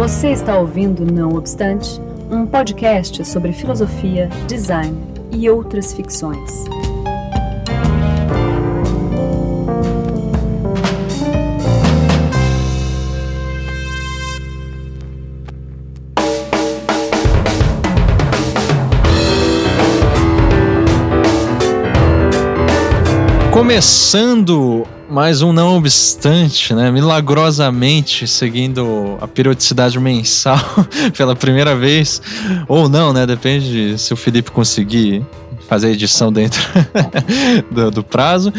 Você está ouvindo Não Obstante, um podcast sobre filosofia, design e outras ficções. Começando mais um Não Obstante, né? Milagrosamente seguindo a periodicidade mensal pela primeira vez. Ou não, né? Depende se o Felipe conseguir fazer a edição dentro do, do, prazo.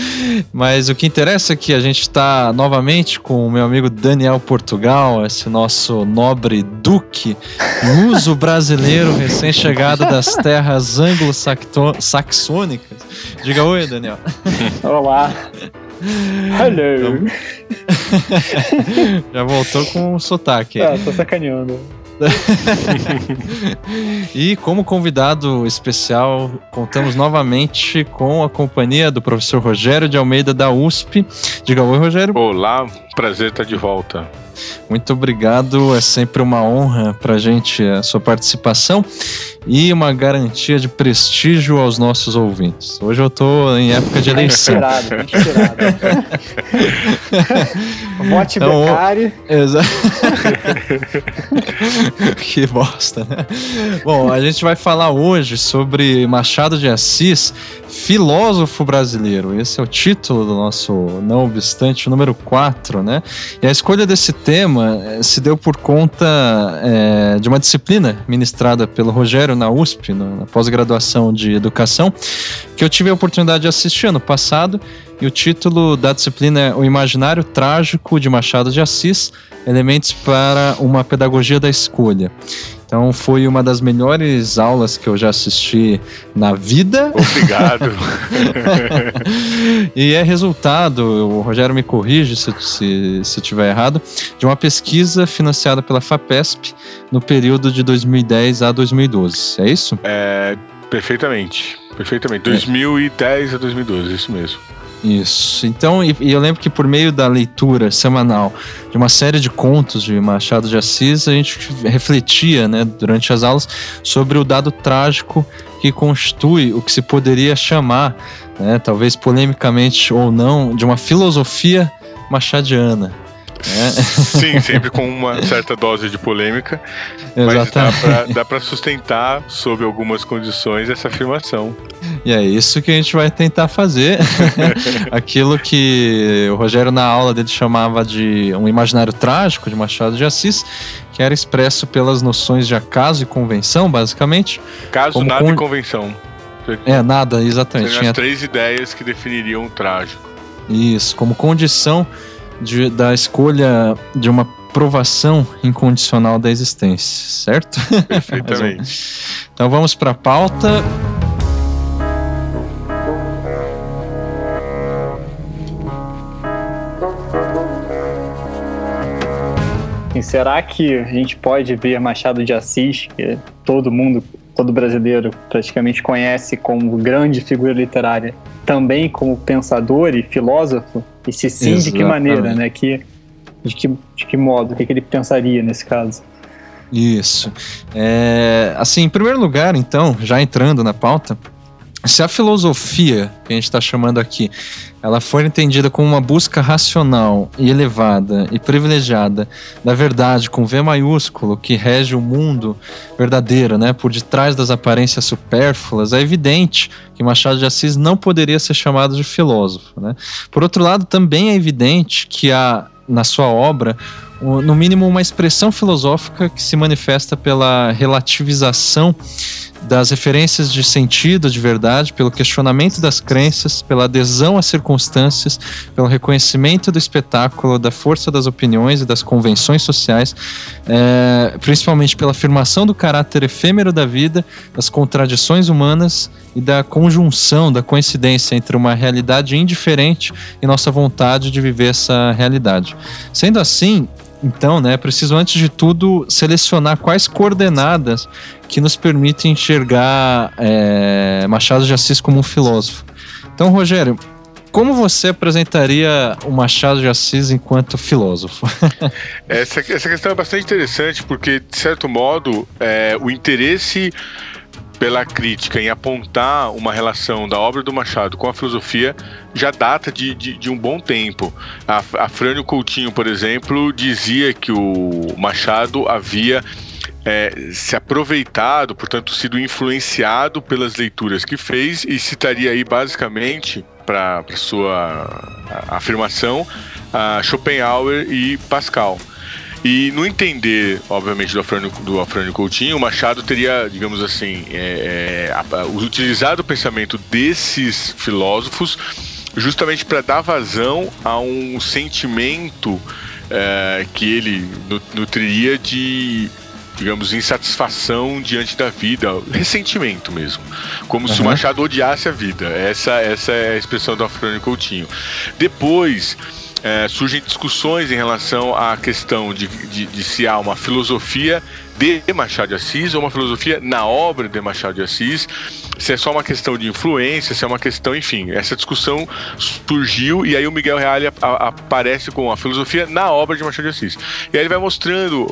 Mas o que interessa é que a gente está novamente com o meu amigo Daniel Portugal, esse nosso nobre duque, muso brasileiro recém-chegado das terras anglo-saxônicas. Diga oi, Daniel. Olá. Hello. Então, já voltou com o sotaque. Ah, tô sacaneando. e como convidado especial, contamos novamente com a companhia do professor Rogério de Almeida da USP. Diga oi, Rogério. Olá, prazer estar de volta. Muito obrigado, é sempre uma honra para a gente a sua participação e uma garantia de prestígio aos nossos ouvintes. Hoje eu estou em época de eleição. Inspirado, inspirado. Vote então, Becari. Exato. que bosta, né? Bom, a gente vai falar hoje sobre Machado de Assis, filósofo brasileiro. Esse é o título do nosso Não Obstante número 4, né? E a escolha desse tema eh, se deu por conta é, de uma disciplina ministrada pelo Rogério na USP, na pós-graduação de educação, que eu tive a oportunidade de assistir ano passado. E o título da disciplina é O Imaginário Trágico de Machado de Assis Elementos para uma Pedagogia da Escolha. Então foi uma das melhores aulas que eu já assisti na vida. Obrigado. e é resultado, o Rogério me corrige se, se, se tiver errado, de uma pesquisa financiada pela FAPESP no período de 2010 a 2012. É isso? É, perfeitamente. Perfeitamente. 2010 é. a 2012, isso mesmo. Isso. Então, e, e, eu lembro que por meio da leitura semanal de uma série de contos de Machado de Assis, a gente refletia, né, durante as aulas, sobre o dado trágico que constitui o que se poderia chamar, né, talvez polemicamente ou não, de uma filosofia machadiana. É. Sim, sempre com uma certa dose de polêmica. Exatamente. Mas dá para sustentar, sob algumas condições, essa afirmação. E é isso que a gente vai tentar fazer. Aquilo que o Rogério, na aula dele, chamava de um imaginário trágico de Machado de Assis, que era expresso pelas noções de acaso e convenção, basicamente. Caso, nada con... e convenção. É, nada, exatamente. Tinha as três ideias que definiriam o trágico. Isso, como condição de, da escolha de uma provação incondicional da existência, certo? Perfeitamente. então vamos para a pauta. E será que a gente pode ver Machado de Assis, que todo mundo, todo brasileiro praticamente conhece como grande figura literária, também como pensador e filósofo? E se sim, Exatamente. de que maneira, né? Que, de, que, de que modo? O que, que ele pensaria nesse caso? Isso. É, assim, em primeiro lugar, então, já entrando na pauta, se a filosofia que a gente está chamando aqui, ela for entendida como uma busca racional e elevada e privilegiada da verdade com V maiúsculo que rege o mundo verdadeiro, né, por detrás das aparências supérfluas, é evidente que Machado de Assis não poderia ser chamado de filósofo, né? Por outro lado, também é evidente que há na sua obra no mínimo uma expressão filosófica que se manifesta pela relativização das referências de sentido, de verdade, pelo questionamento das crenças, pela adesão às circunstâncias, pelo reconhecimento do espetáculo, da força das opiniões e das convenções sociais, é, principalmente pela afirmação do caráter efêmero da vida, das contradições humanas e da conjunção, da coincidência entre uma realidade indiferente e nossa vontade de viver essa realidade. Sendo assim, então, né, preciso antes de tudo selecionar quais coordenadas que nos permitem enxergar é, Machado de Assis como um filósofo. Então, Rogério, como você apresentaria o Machado de Assis enquanto filósofo? essa, essa questão é bastante interessante, porque, de certo modo, é, o interesse pela crítica em apontar uma relação da obra do Machado com a filosofia já data de, de, de um bom tempo. A, a Frânio Coutinho, por exemplo, dizia que o Machado havia é, se aproveitado, portanto, sido influenciado pelas leituras que fez e citaria aí basicamente para sua afirmação a Schopenhauer e Pascal. E no entender, obviamente, do Afrânio, do Afrânio Coutinho, o Machado teria, digamos assim, é, é, utilizado o pensamento desses filósofos justamente para dar vazão a um sentimento é, que ele nutriria de digamos, insatisfação diante da vida, ressentimento mesmo. Como uhum. se o Machado odiasse a vida. Essa, essa é a expressão do Afrânio Coutinho. Depois, é, surgem discussões em relação à questão de, de, de se há uma filosofia de Machado de Assis ou uma filosofia na obra de Machado de Assis se é só uma questão de influência, se é uma questão, enfim, essa discussão surgiu e aí o Miguel Reale aparece com a filosofia na obra de Machado de Assis. E aí ele vai mostrando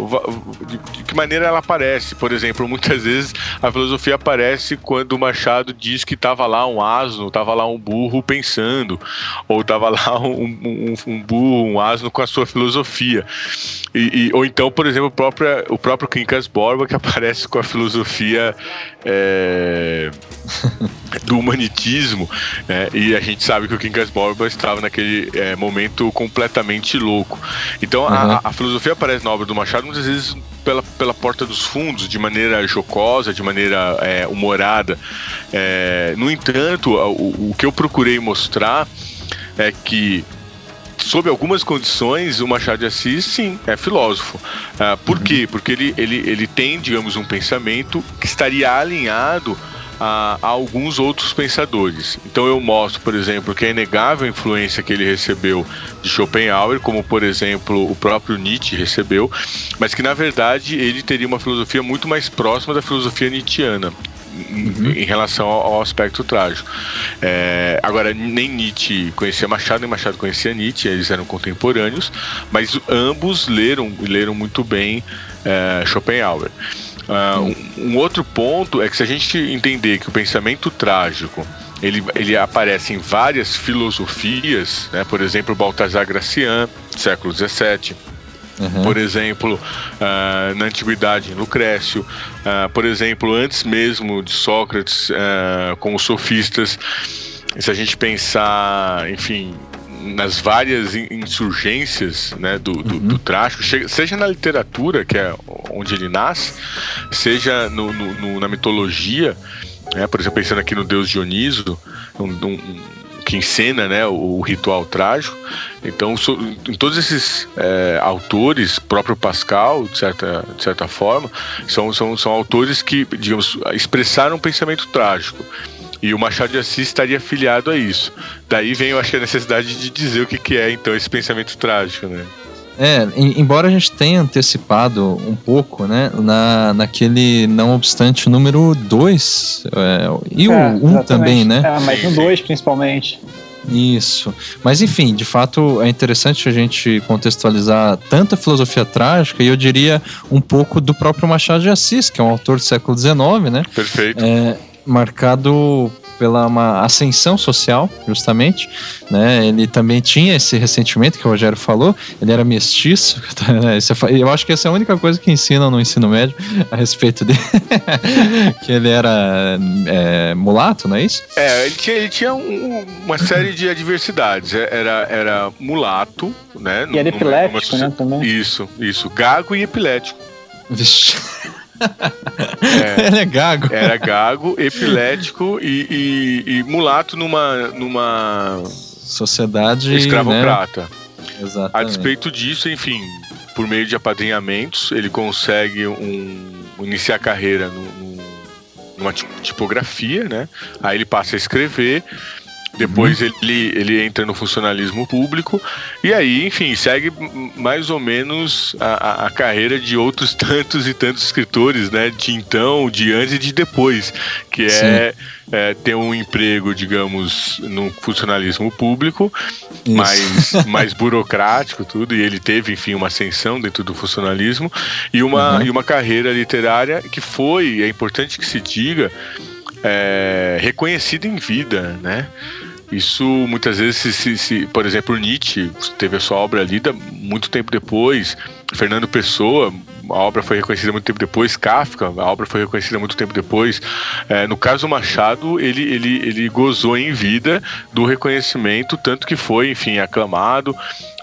de, que maneira ela aparece. Por exemplo, muitas vezes a filosofia aparece quando o Machado diz que estava lá um asno, estava lá um burro pensando, ou estava lá um, um, um, burro, um asno com a sua filosofia. E, e, ou então, por exemplo, o próprio, o próprio Quincas Borba que aparece com a filosofia é, do humanitismo, né? e a gente sabe que o Quincas Borba estava naquele é, momento completamente louco. Então uhum. a, a, filosofia aparece na obra do Machado muitas vezes pela, pela porta dos fundos, de maneira jocosa, de maneira é, humorada. É, no entanto, o, o que eu procurei mostrar é que sob algumas condições, o Machado de Assis, sim, é filósofo. Uh, por uhum. quê? Porque ele, ele, ele tem, digamos, um pensamento que estaria alinhado a, a, alguns outros pensadores. Então eu mostro, por exemplo, que é inegável a influência que ele recebeu de Schopenhauer, como por exemplo o próprio Nietzsche recebeu, mas que na verdade ele teria uma filosofia muito mais próxima da filosofia nietzschiana uhum. em relação ao, aspecto trágico. É, agora, nem Nietzsche conhecia Machado, nem Machado conhecia Nietzsche, eles eram contemporâneos, mas ambos leram, leram muito bem é, Schopenhauer. Uh, um, um outro ponto é que se a gente entender que o pensamento trágico ele, ele aparece em várias filosofias, né? por exemplo, Baltasar Gracian, século XVII, Uhum. Por exemplo, uh, na antiguidade, em Lucrécio, uh, por exemplo, antes mesmo de Sócrates, uh, com os sofistas, se a gente pensar, enfim, nas várias insurgências né, do, do, uhum. do trágico, seja na literatura, que é onde ele nasce, seja no, no, no, na mitologia, né, por exemplo, pensando aqui no deus Dioniso, um, um, que encena né, o, o ritual trágico. Então, so, em todos esses é, autores, próprio Pascal, de certa, de certa forma, são, são, são autores que, digamos, expressaram um pensamento trágico. E o Machado de Assis estaria afiliado a isso. Daí vem, eu acho, a necessidade de dizer o que, que é, então, esse pensamento trágico, né? É, embora a gente tenha antecipado um pouco, né, na, naquele não obstante número 2 é, e o 1 é, um também, né? É, mas no 2 principalmente. Isso. Mas enfim, de fato é interessante a gente contextualizar tanto a filosofia trágica e eu diria um pouco do próprio Machado de Assis, que é um autor do século XIX, né? Perfeito. É, marcado pela uma ascensão social, justamente. Né? Ele também tinha esse ressentimento que o Rogério falou, ele era mestiço. Né? É eu acho que essa é a única coisa que ensinam no ensino médio a respeito dele. que ele era é, mulato, não é isso? É, ele tinha, ele tinha um, uma série de adversidades. É, era, era mulato, né? E era epilético, numa... né? Também. Isso, isso. Gago e epilético. Vixe. É, Ele é gago. Era gago, epilético e, e, e mulato numa, numa sociedade escravocrata. Né? Exatamente. A despeito disso, enfim, por meio de apadrinhamentos, ele consegue um, iniciar a carreira no, numa tipografia, né? Aí ele passa a escrever Depois uhum. ele, ele entra no funcionalismo público e aí, enfim, segue mais ou menos a, a carreira de outros tantos e tantos escritores, né? De então, de antes e de depois, que é, é, ter um emprego, digamos, no funcionalismo público, mais, mais burocrático, tudo, e ele teve, enfim, uma ascensão dentro do funcionalismo e uma, uhum. e uma carreira literária que foi, é importante que se diga, é, reconhecida em vida, né? Isso muitas vezes, se, se, se, por exemplo, Nietzsche teve a sua obra lida muito tempo depois, Fernando Pessoa, a obra foi reconhecida muito tempo depois, Kafka, a obra foi reconhecida muito tempo depois. É, no caso do Machado, ele, ele, ele gozou em vida do reconhecimento, tanto que foi, enfim, aclamado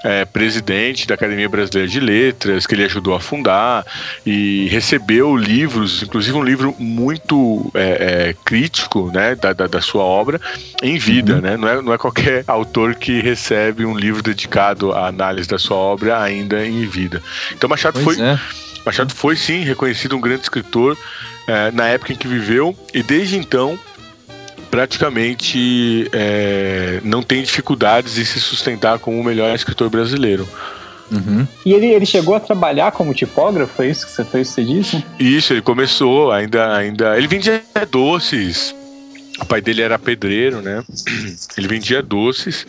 é, presidente da Academia Brasileira de Letras, que ele ajudou a fundar, e recebeu livros, inclusive um livro muito é, é, crítico né, da, da, da, sua obra, em vida. Uhum. Né? Não, é, não é qualquer autor que recebe um livro dedicado à análise da sua obra ainda em vida. Então Machado pois foi. É. Machado foi sim reconhecido um grande escritor é, na época em que viveu, e desde então praticamente é, não tem dificuldades em se sustentar como o melhor escritor brasileiro. Uhum. E ele, ele chegou a trabalhar como tipógrafo, é isso que você, foi isso que você disse? Isso, ele começou, ainda, ainda. Ele vendia doces. O pai dele era pedreiro, né? Ele vendia doces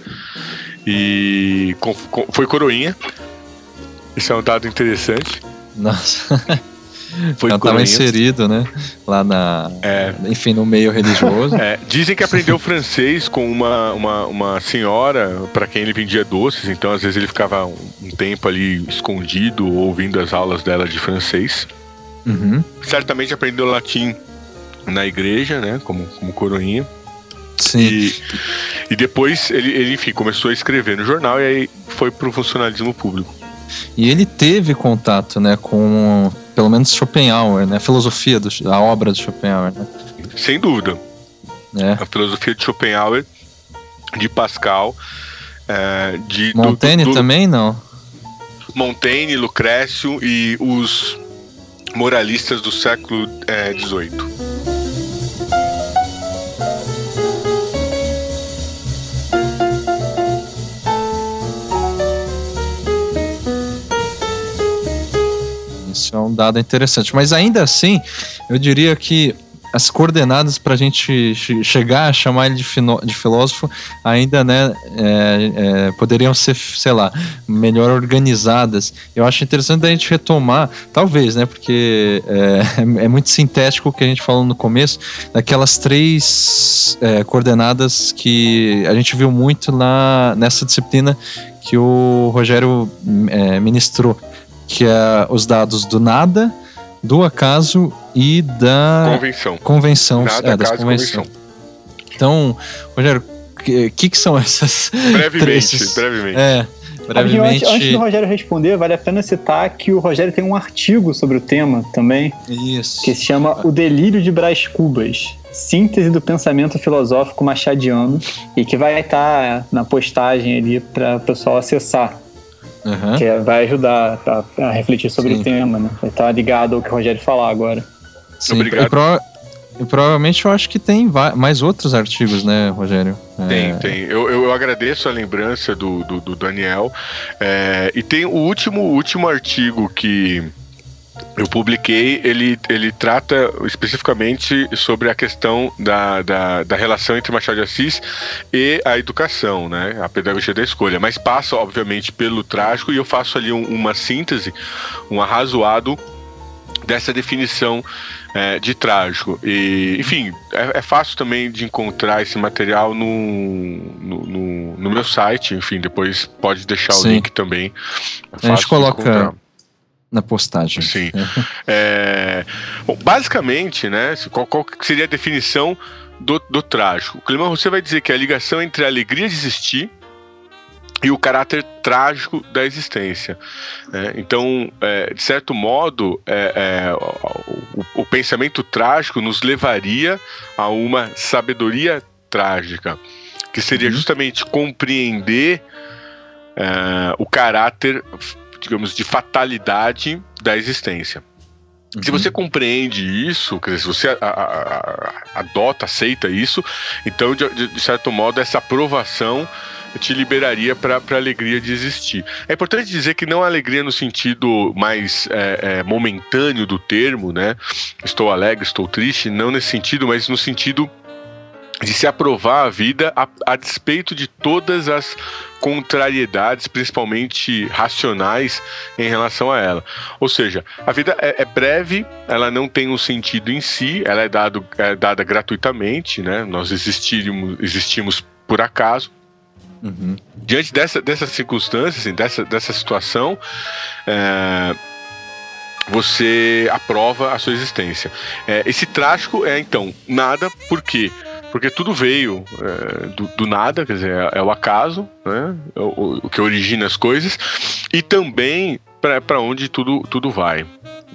e com, com, foi coroinha. Isso é um dado interessante. Nossa. Foi Já estava inserido, né? Lá na. É. Enfim, no meio religioso. É, dizem que aprendeu francês com uma, uma, uma senhora para quem ele vendia doces, então às vezes ele ficava um, um tempo ali escondido ouvindo as aulas dela de francês. Uhum. Certamente aprendeu latim na igreja, né? Como, como coroinha. Sim. E, e depois ele, ele, enfim, começou a escrever no jornal e aí foi pro funcionalismo público. E ele teve contato, né, com pelo menos Schopenhauer, né? A filosofia, do, a obra de Schopenhauer, né? Sem dúvida. É. A filosofia de Schopenhauer, de Pascal, é, de... Montaigne do, do, também, não? Montaigne, Lucrécio e os moralistas do século XVIII. É, Isso é um dado interessante. Mas ainda assim, eu diria que as coordenadas para a gente chegar a chamar ele de, de filósofo ainda né, é, é, poderiam ser, sei lá, melhor organizadas. Eu acho interessante a gente retomar, talvez, né, porque é, é muito sintético o que a gente falou no começo, daquelas três é, coordenadas que a gente viu muito lá nessa disciplina que o Rogério é, ministrou que é os dados do nada, do acaso e da convenção. Convenção, nada, é, das convenção. Então, Rogério, o que, que, que, são essas? Brevemente, brevemente. É, brevemente. Antes, antes do Rogério responder, vale a pena citar que o Rogério tem um artigo sobre o tema também. Isso. Que se chama O Delírio de Brás Cubas. Síntese do pensamento filosófico machadiano e que vai estar na postagem ali para o pessoal acessar. Uhum. Que é, vai ajudar a, a refletir sobre Sim. o tema, né? Vai estar ligado ao que o Rogério falar agora. Sim, Obrigado. E, pro, e provavelmente eu acho que tem mais outros artigos, né, Rogério? Tem, é... tem. Eu, eu agradeço a lembrança do, do, do Daniel. É, e tem o último, último artigo que eu publiquei, ele, ele trata especificamente sobre a questão da, da, da, relação entre Machado de Assis e a educação, né? A pedagogia da escolha. Mas passa, obviamente, pelo trágico e eu faço ali um, uma síntese, um arrazoado dessa definição é, de trágico. E, enfim, é, é, fácil também de encontrar esse material no, no, no, no meu site. Enfim, depois pode deixar Sim. o link também. É a gente coloca na postagem. Sim. é, bom, basicamente, né, qual, qual, seria a definição do, do trágico? O Climão você vai dizer que é a ligação entre a alegria de existir e o caráter trágico da existência. Né? Então, é, de certo modo, é, é, o, o, pensamento trágico nos levaria a uma sabedoria trágica, que seria uhum. justamente compreender é, o caráter digamos, de fatalidade da existência. Uhum. Se você compreende isso, quer dizer, se você a, a, a, adota, aceita isso, então, de, de, certo modo, essa aprovação te liberaria para a alegria de existir. É importante dizer que não a alegria no sentido mais é, é, momentâneo do termo, né? Estou alegre, estou triste, não nesse sentido, mas no sentido de se aprovar a vida a, a, despeito de todas as contrariedades, principalmente racionais, em relação a ela. Ou seja, a vida é, é breve, ela não tem um sentido em si, ela é, dado, é dada gratuitamente, né? Nós existimos, existimos por acaso. Uhum. Diante dessa, dessas circunstâncias, assim, dessa, dessa situação, é, você aprova a sua existência. É, esse trágico é, então, nada, por quê? Porque tudo veio é, do, do, nada, quer dizer, é, é o acaso, né? É o, o, que origina as coisas, e também para onde tudo, tudo vai.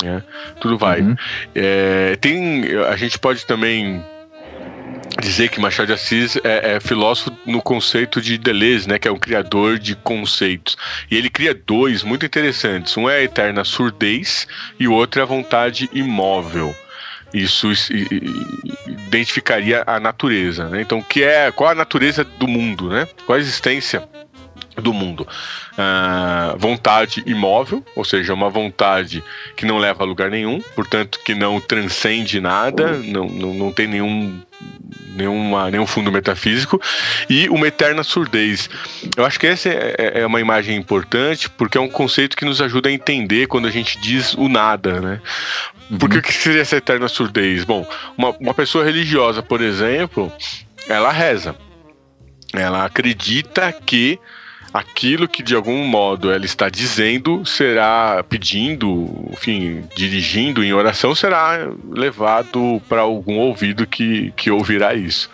Né? Tudo vai. Uhum. É, tem, a gente pode também dizer que Machado de Assis é, é, filósofo no conceito de Deleuze, né, que é um criador de conceitos. E ele cria dois muito interessantes. Um é a eterna surdez e o outro é a vontade imóvel. Isso identificaria a natureza, né? Então, que é qual a natureza do mundo, né? Qual a existência do mundo. Uh, vontade imóvel, ou seja, uma vontade que não leva a lugar nenhum, portanto, que não transcende nada, não, não, não tem nenhum nenhuma, nenhum fundo metafísico, e uma eterna surdez. Eu acho que essa é, é, é, uma imagem importante porque é um conceito que nos ajuda a entender quando a gente diz o nada, né? Porque uhum. o que seria essa eterna surdez? Bom, uma, uma pessoa religiosa, por exemplo, ela reza. Ela acredita que aquilo que de algum modo ela está dizendo será pedindo, enfim, dirigindo em oração será levado para algum ouvido que, que ouvirá isso.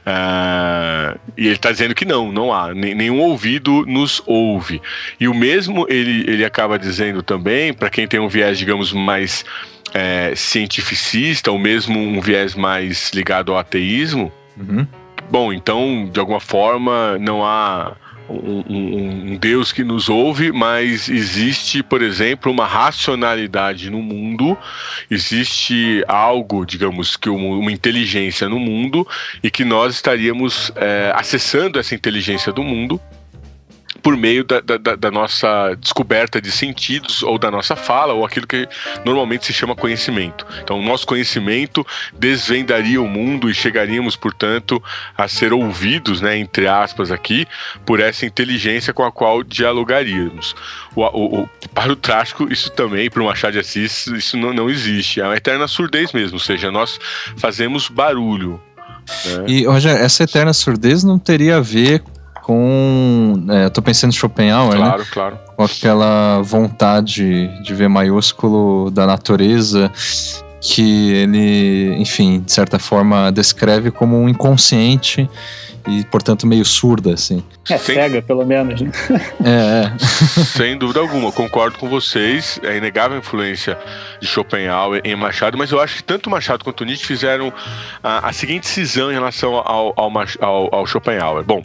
Uh, e ele está dizendo que não, não há, nenhum ouvido nos ouve. E o mesmo ele, ele acaba dizendo também, para quem tem um viés, digamos, mais é, cientificista, ou mesmo um viés mais ligado ao ateísmo. Uhum. Bom, então, de alguma forma, não há um, um, um, Deus que nos ouve, mas existe, por exemplo, uma racionalidade no mundo, existe algo, digamos, que uma inteligência no mundo e que nós estaríamos é, acessando essa inteligência do mundo por meio da, da, da, nossa descoberta de sentidos ou da nossa fala ou aquilo que normalmente se chama conhecimento. Então, nosso conhecimento desvendaria o mundo e chegaríamos, portanto, a ser ouvidos, né, entre aspas, aqui, por essa inteligência com a qual dialogaríamos. O, o, o, para o trágico, isso também, para o Machado de Assis, isso não, não existe. É uma eterna surdez mesmo, ou seja, nós fazemos barulho. Né? E, Roger, essa eterna surdez não teria a ver com. É, eu tô pensando em Schopenhauer, claro, né? Claro, Com aquela vontade de ver maiúsculo da natureza que ele, enfim, de certa forma descreve como um inconsciente e, portanto, meio surda, assim. É Sem... cega, pelo menos, né? É, é. Sem dúvida alguma, concordo com vocês. É inegável a influência de Schopenhauer em Machado, mas eu acho que tanto Machado quanto Nietzsche fizeram a, a seguinte cisão em relação ao, ao, ao, ao Schopenhauer. Bom,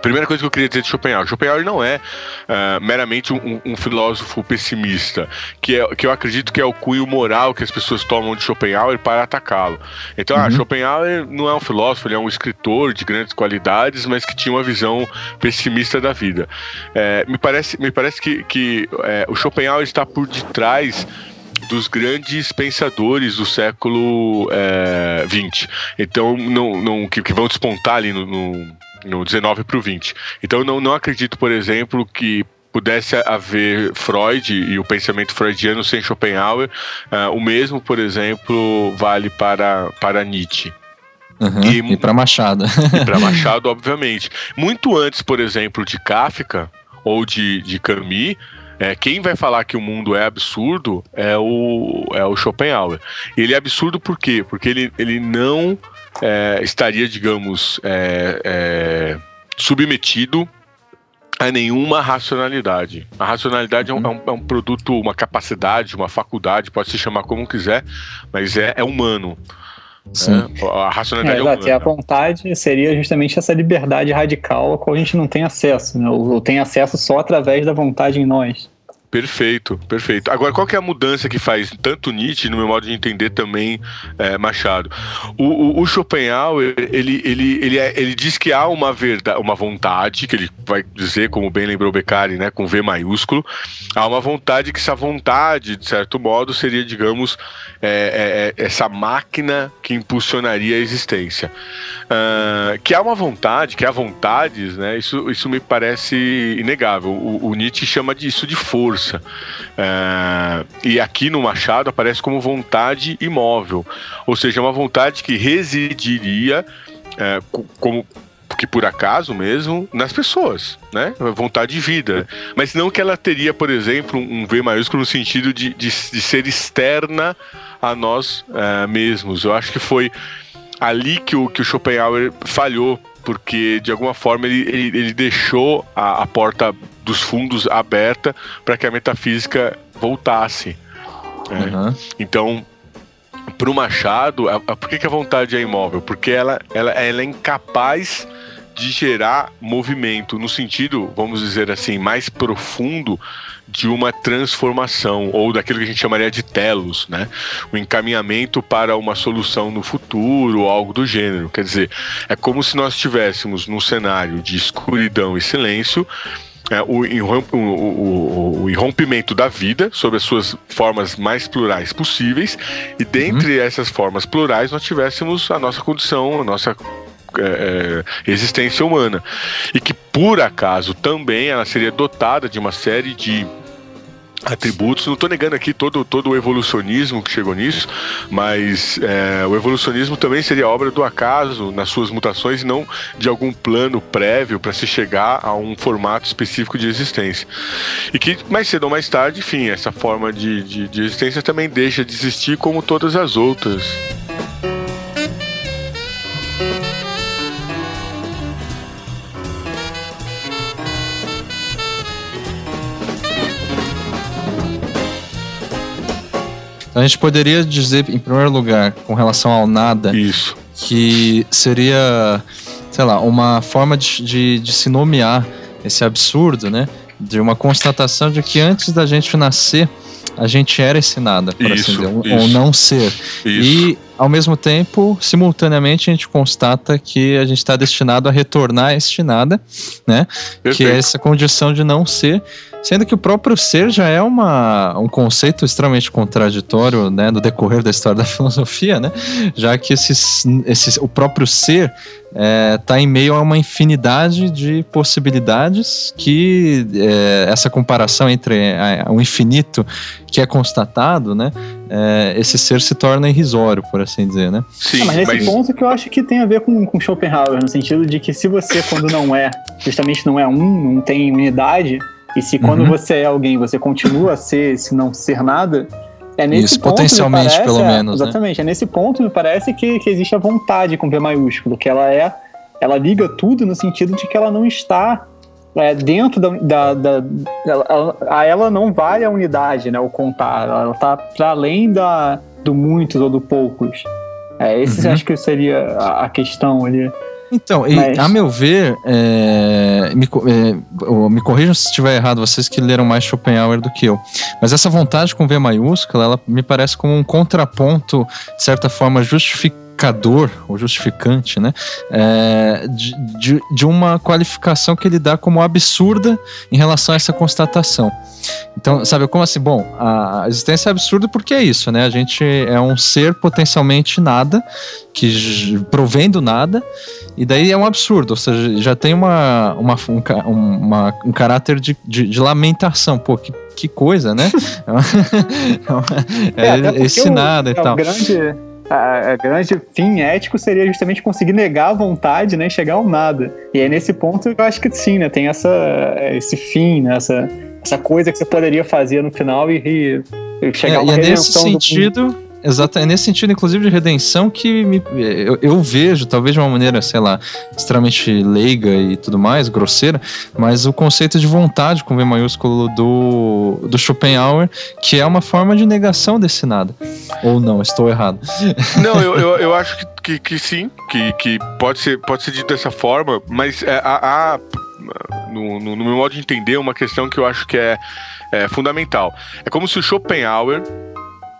Primeira coisa que eu queria dizer de Schopenhauer, Schopenhauer não é uh, meramente um, um, filósofo pessimista, que, é, que eu acredito que é o cunho moral que as pessoas tomam de Schopenhauer para atacá-lo. Então, ah, uhum. ah, Schopenhauer não é um filósofo, ele é um escritor de grandes qualidades, mas que tinha uma visão pessimista da vida. É, me parece, me parece que, que é, o Schopenhauer está por detrás dos grandes pensadores do século XX. É, então, não, não, que, que vão despontar ali no, no no 19 para o 20. Então eu não, não acredito, por exemplo, que pudesse haver Freud e o pensamento freudiano sem Schopenhauer. Uh, o mesmo, por exemplo, vale para, para Nietzsche. Uhum, e, e para Machado. E para Machado, obviamente. Muito antes, por exemplo, de Kafka ou de, de Camus, é, quem vai falar que o mundo é absurdo é o, é o Schopenhauer. Ele é absurdo por quê? Porque ele, ele não é, estaria, digamos, é, é, submetido a nenhuma racionalidade. A racionalidade é um, é, um, é um, produto, uma capacidade, uma faculdade, pode se chamar como quiser, mas é, é humano. Sim. É, a racionalidade é, é humana. E a vontade seria justamente essa liberdade radical a qual a gente não tem acesso, né? ou tem acesso só através da vontade em nós. Perfeito, perfeito. Agora, qual que é a mudança que faz tanto Nietzsche, no meu modo de entender também, é, Machado? O, o, o, Schopenhauer, ele, ele, ele, é, ele diz que há uma verdade, uma vontade, que ele vai dizer, como bem lembrou Beccari, né, com V maiúsculo, há uma vontade que essa vontade, de certo modo, seria, digamos, é, é, é essa máquina que impulsionaria a existência. Uh, que há uma vontade, que há vontades, né, isso, isso me parece inegável. O, o Nietzsche chama disso de força força. É, e aqui no Machado aparece como vontade imóvel, ou seja, uma vontade que residiria é, como que por acaso mesmo nas pessoas, né? Vontade de vida. Mas não que ela teria, por exemplo, um V maiúsculo no sentido de, de, de ser externa a nós uh, mesmos. Eu acho que foi ali que o, que o Schopenhauer falhou porque de alguma forma ele, ele, ele deixou a, a, porta dos fundos aberta para que a metafísica voltasse. Uhum. Então, para o Machado, a, a, por que, que, a vontade é imóvel? Porque ela, ela, ela é incapaz de gerar movimento no sentido, vamos dizer assim, mais profundo de uma transformação ou daquilo que a gente chamaria de telos, né? O encaminhamento para uma solução no futuro ou algo do gênero. Quer dizer, é como se nós estivéssemos num cenário de escuridão e silêncio é, o, irromp, o, o, o, irrompimento da vida sob as suas formas mais plurais possíveis, e dentre uhum. essas formas plurais nós tivéssemos a nossa condição, a nossa é, é, existência humana. E que, por acaso, também ela seria dotada de uma série de atributos. Não estou negando aqui todo, todo o evolucionismo que chegou nisso, mas é, o evolucionismo também seria obra do acaso nas suas mutações e não de algum plano prévio para se chegar a um formato específico de existência. E que mais cedo ou mais tarde, enfim, essa forma de, de, de existência também deixa de existir como todas as outras. A gente poderia dizer, em primeiro lugar, com relação ao nada, Isso. que seria, sei lá, uma forma de, de, de se nomear esse absurdo, né? De uma constatação de que antes da gente nascer, a gente era esse nada, por assim isso, assim dizer, ou não ser. Isso. E, ao mesmo tempo, simultaneamente, a gente constata que a gente está destinado a retornar a este nada, né? Perfeito. Que é essa condição de não ser Sendo que o próprio ser já é uma, um conceito extremamente contraditório, né, no decorrer da história da filosofia, né? Já que esses, esses, o próprio ser está é, tá em meio a uma infinidade de possibilidades que é, essa comparação entre a, o infinito que é constatado, né? É, esse ser se torna irrisório, por assim dizer, né? Sim, ah, mas nesse mas... ponto que eu acho que tem a ver com, com Schopenhauer, no sentido de que se você, quando não é, justamente não é um, não tem unidade, e se quando uhum. você é alguém, você continua a ser, se não ser nada, é nesse Isso, ponto, potencialmente, parece, pelo é, menos. Né? Exatamente, né? é nesse ponto, me parece que, que existe a vontade com V maiúsculo, que ela é. Ela liga tudo no sentido de que ela não está é, dentro da. da, da ela, a ela não vale a unidade, né? O contar. Ela está para além da, do muitos ou do poucos. É, esse uhum. acho que seria a, questão ali. Então, Mas... a meu ver, é, me, é, me corrijam se estiver errado, vocês que leram mais Schopenhauer do que eu. Mas essa vontade com V maiúscula, ela me parece como um contraponto, de certa forma, justificador ou justificante, né? É, de, de, de, uma qualificação que ele dá como absurda em relação a essa constatação. Então, sabe, como assim? Bom, a existência é absurda porque é isso, né? A gente é um ser potencialmente nada, que provém do nada, e daí é um absurdo, ou seja, já tem uma, uma, um, uma, um caráter de, de, de lamentação. Pô, que, que coisa, né? é, é, é esse nada e tal. Grande, a, a, grande fim ético seria justamente conseguir negar a vontade, né? Chegar ao nada. E aí, nesse ponto, eu acho que sim, né? Tem essa, esse fim, né? Essa, essa coisa que você poderia fazer no final e, e chegar é, a uma e é nesse sentido Exato, é nesse sentido, inclusive, de redenção que me, eu, eu, vejo, talvez de uma maneira, sei lá, extremamente leiga e tudo mais, grosseira, mas o conceito de vontade com V maiúsculo do, do Schopenhauer, que é uma forma de negação desse nada. Ou não, estou errado. Não, eu, eu, eu acho que, que, que, sim, que, que pode, ser, pode ser dito dessa forma, mas é, a, a no, no, no meu modo de entender, uma questão que eu acho que é, é fundamental. É como se o Schopenhauer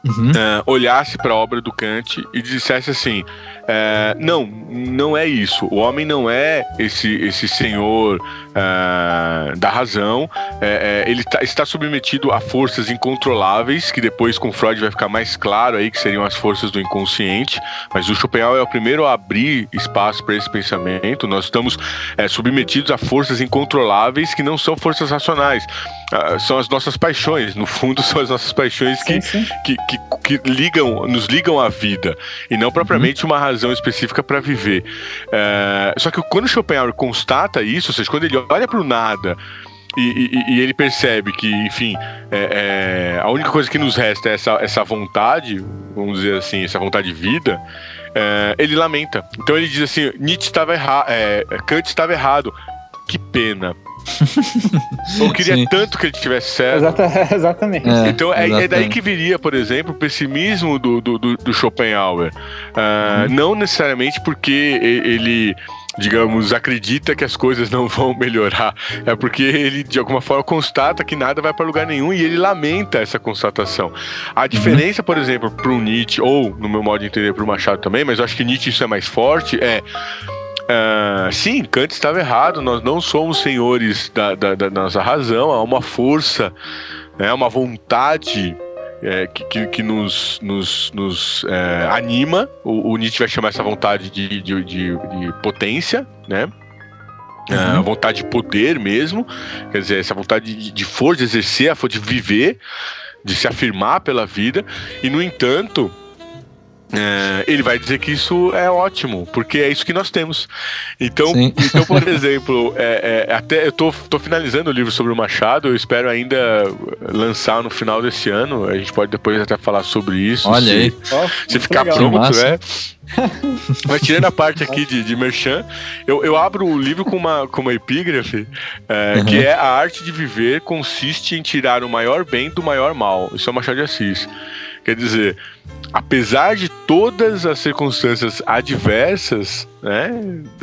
uhum. uh, olhasse para a obra do Kant e dissesse assim: é, não, não é isso. O homem não é esse, esse senhor uh, da razão. É, é, ele tá, está submetido a forças incontroláveis, que depois com Freud vai ficar mais claro aí que seriam as forças do inconsciente. Mas o Schopenhauer é o primeiro a abrir espaço para esse pensamento. Nós estamos é, submetidos a forças incontroláveis que não são forças racionais. Uh, são as nossas paixões, no fundo são as nossas paixões que, sim, sim. que, que, que, ligam, nos ligam à vida e não propriamente uhum. uma razão específica para viver. Uh, só que quando Schopenhauer constata isso, ou seja, quando ele olha para o nada e, e, e, ele percebe que, enfim, é, é, a única coisa que nos resta é essa, essa vontade, vamos dizer assim, essa vontade de vida, é, ele lamenta. Então ele diz assim: Nietzsche estava errado, é, Kant estava errado. Que pena. Eu queria Sim. tanto que ele tivesse certo. Exata, exatamente. É, então é, é, daí que viria, por exemplo, o pessimismo do, do, do Schopenhauer. Uh, uhum. Não necessariamente porque ele digamos, acredita que as coisas não vão melhorar. É porque ele, de alguma forma, constata que nada vai para lugar nenhum e ele lamenta essa constatação. A uhum. diferença, uhum. por exemplo, para o Nietzsche, ou no meu modo de entender, para o Machado também, mas eu acho que Nietzsche isso é mais forte, é Uh, sim, Kant estava errado. Nós não somos senhores da, da, da nossa razão. Há uma força, né, uma vontade é, que, que, que, nos, nos, nos é, anima. O, o, Nietzsche vai chamar essa vontade de, de, de, de potência, né? É, uhum. vontade de poder mesmo, quer dizer, essa vontade de, de força, de exercer, a força de viver, de se afirmar pela vida, e no entanto, é, ele vai dizer que isso é ótimo, porque é isso que nós temos. Então, então por exemplo, é, é, até eu tô, tô finalizando o livro sobre o Machado, eu espero ainda lançar no final desse ano. A gente pode depois até falar sobre isso. Olha se, aí. Se ficar legal. pronto, né? Mas tirando a parte aqui de, de Merchan, eu, eu abro o livro com uma, com uma epígrafe é, uhum. que é a arte de viver consiste em tirar o maior bem do maior mal. Isso é o Machado de Assis. Quer dizer, apesar de todas as circunstâncias adversas né,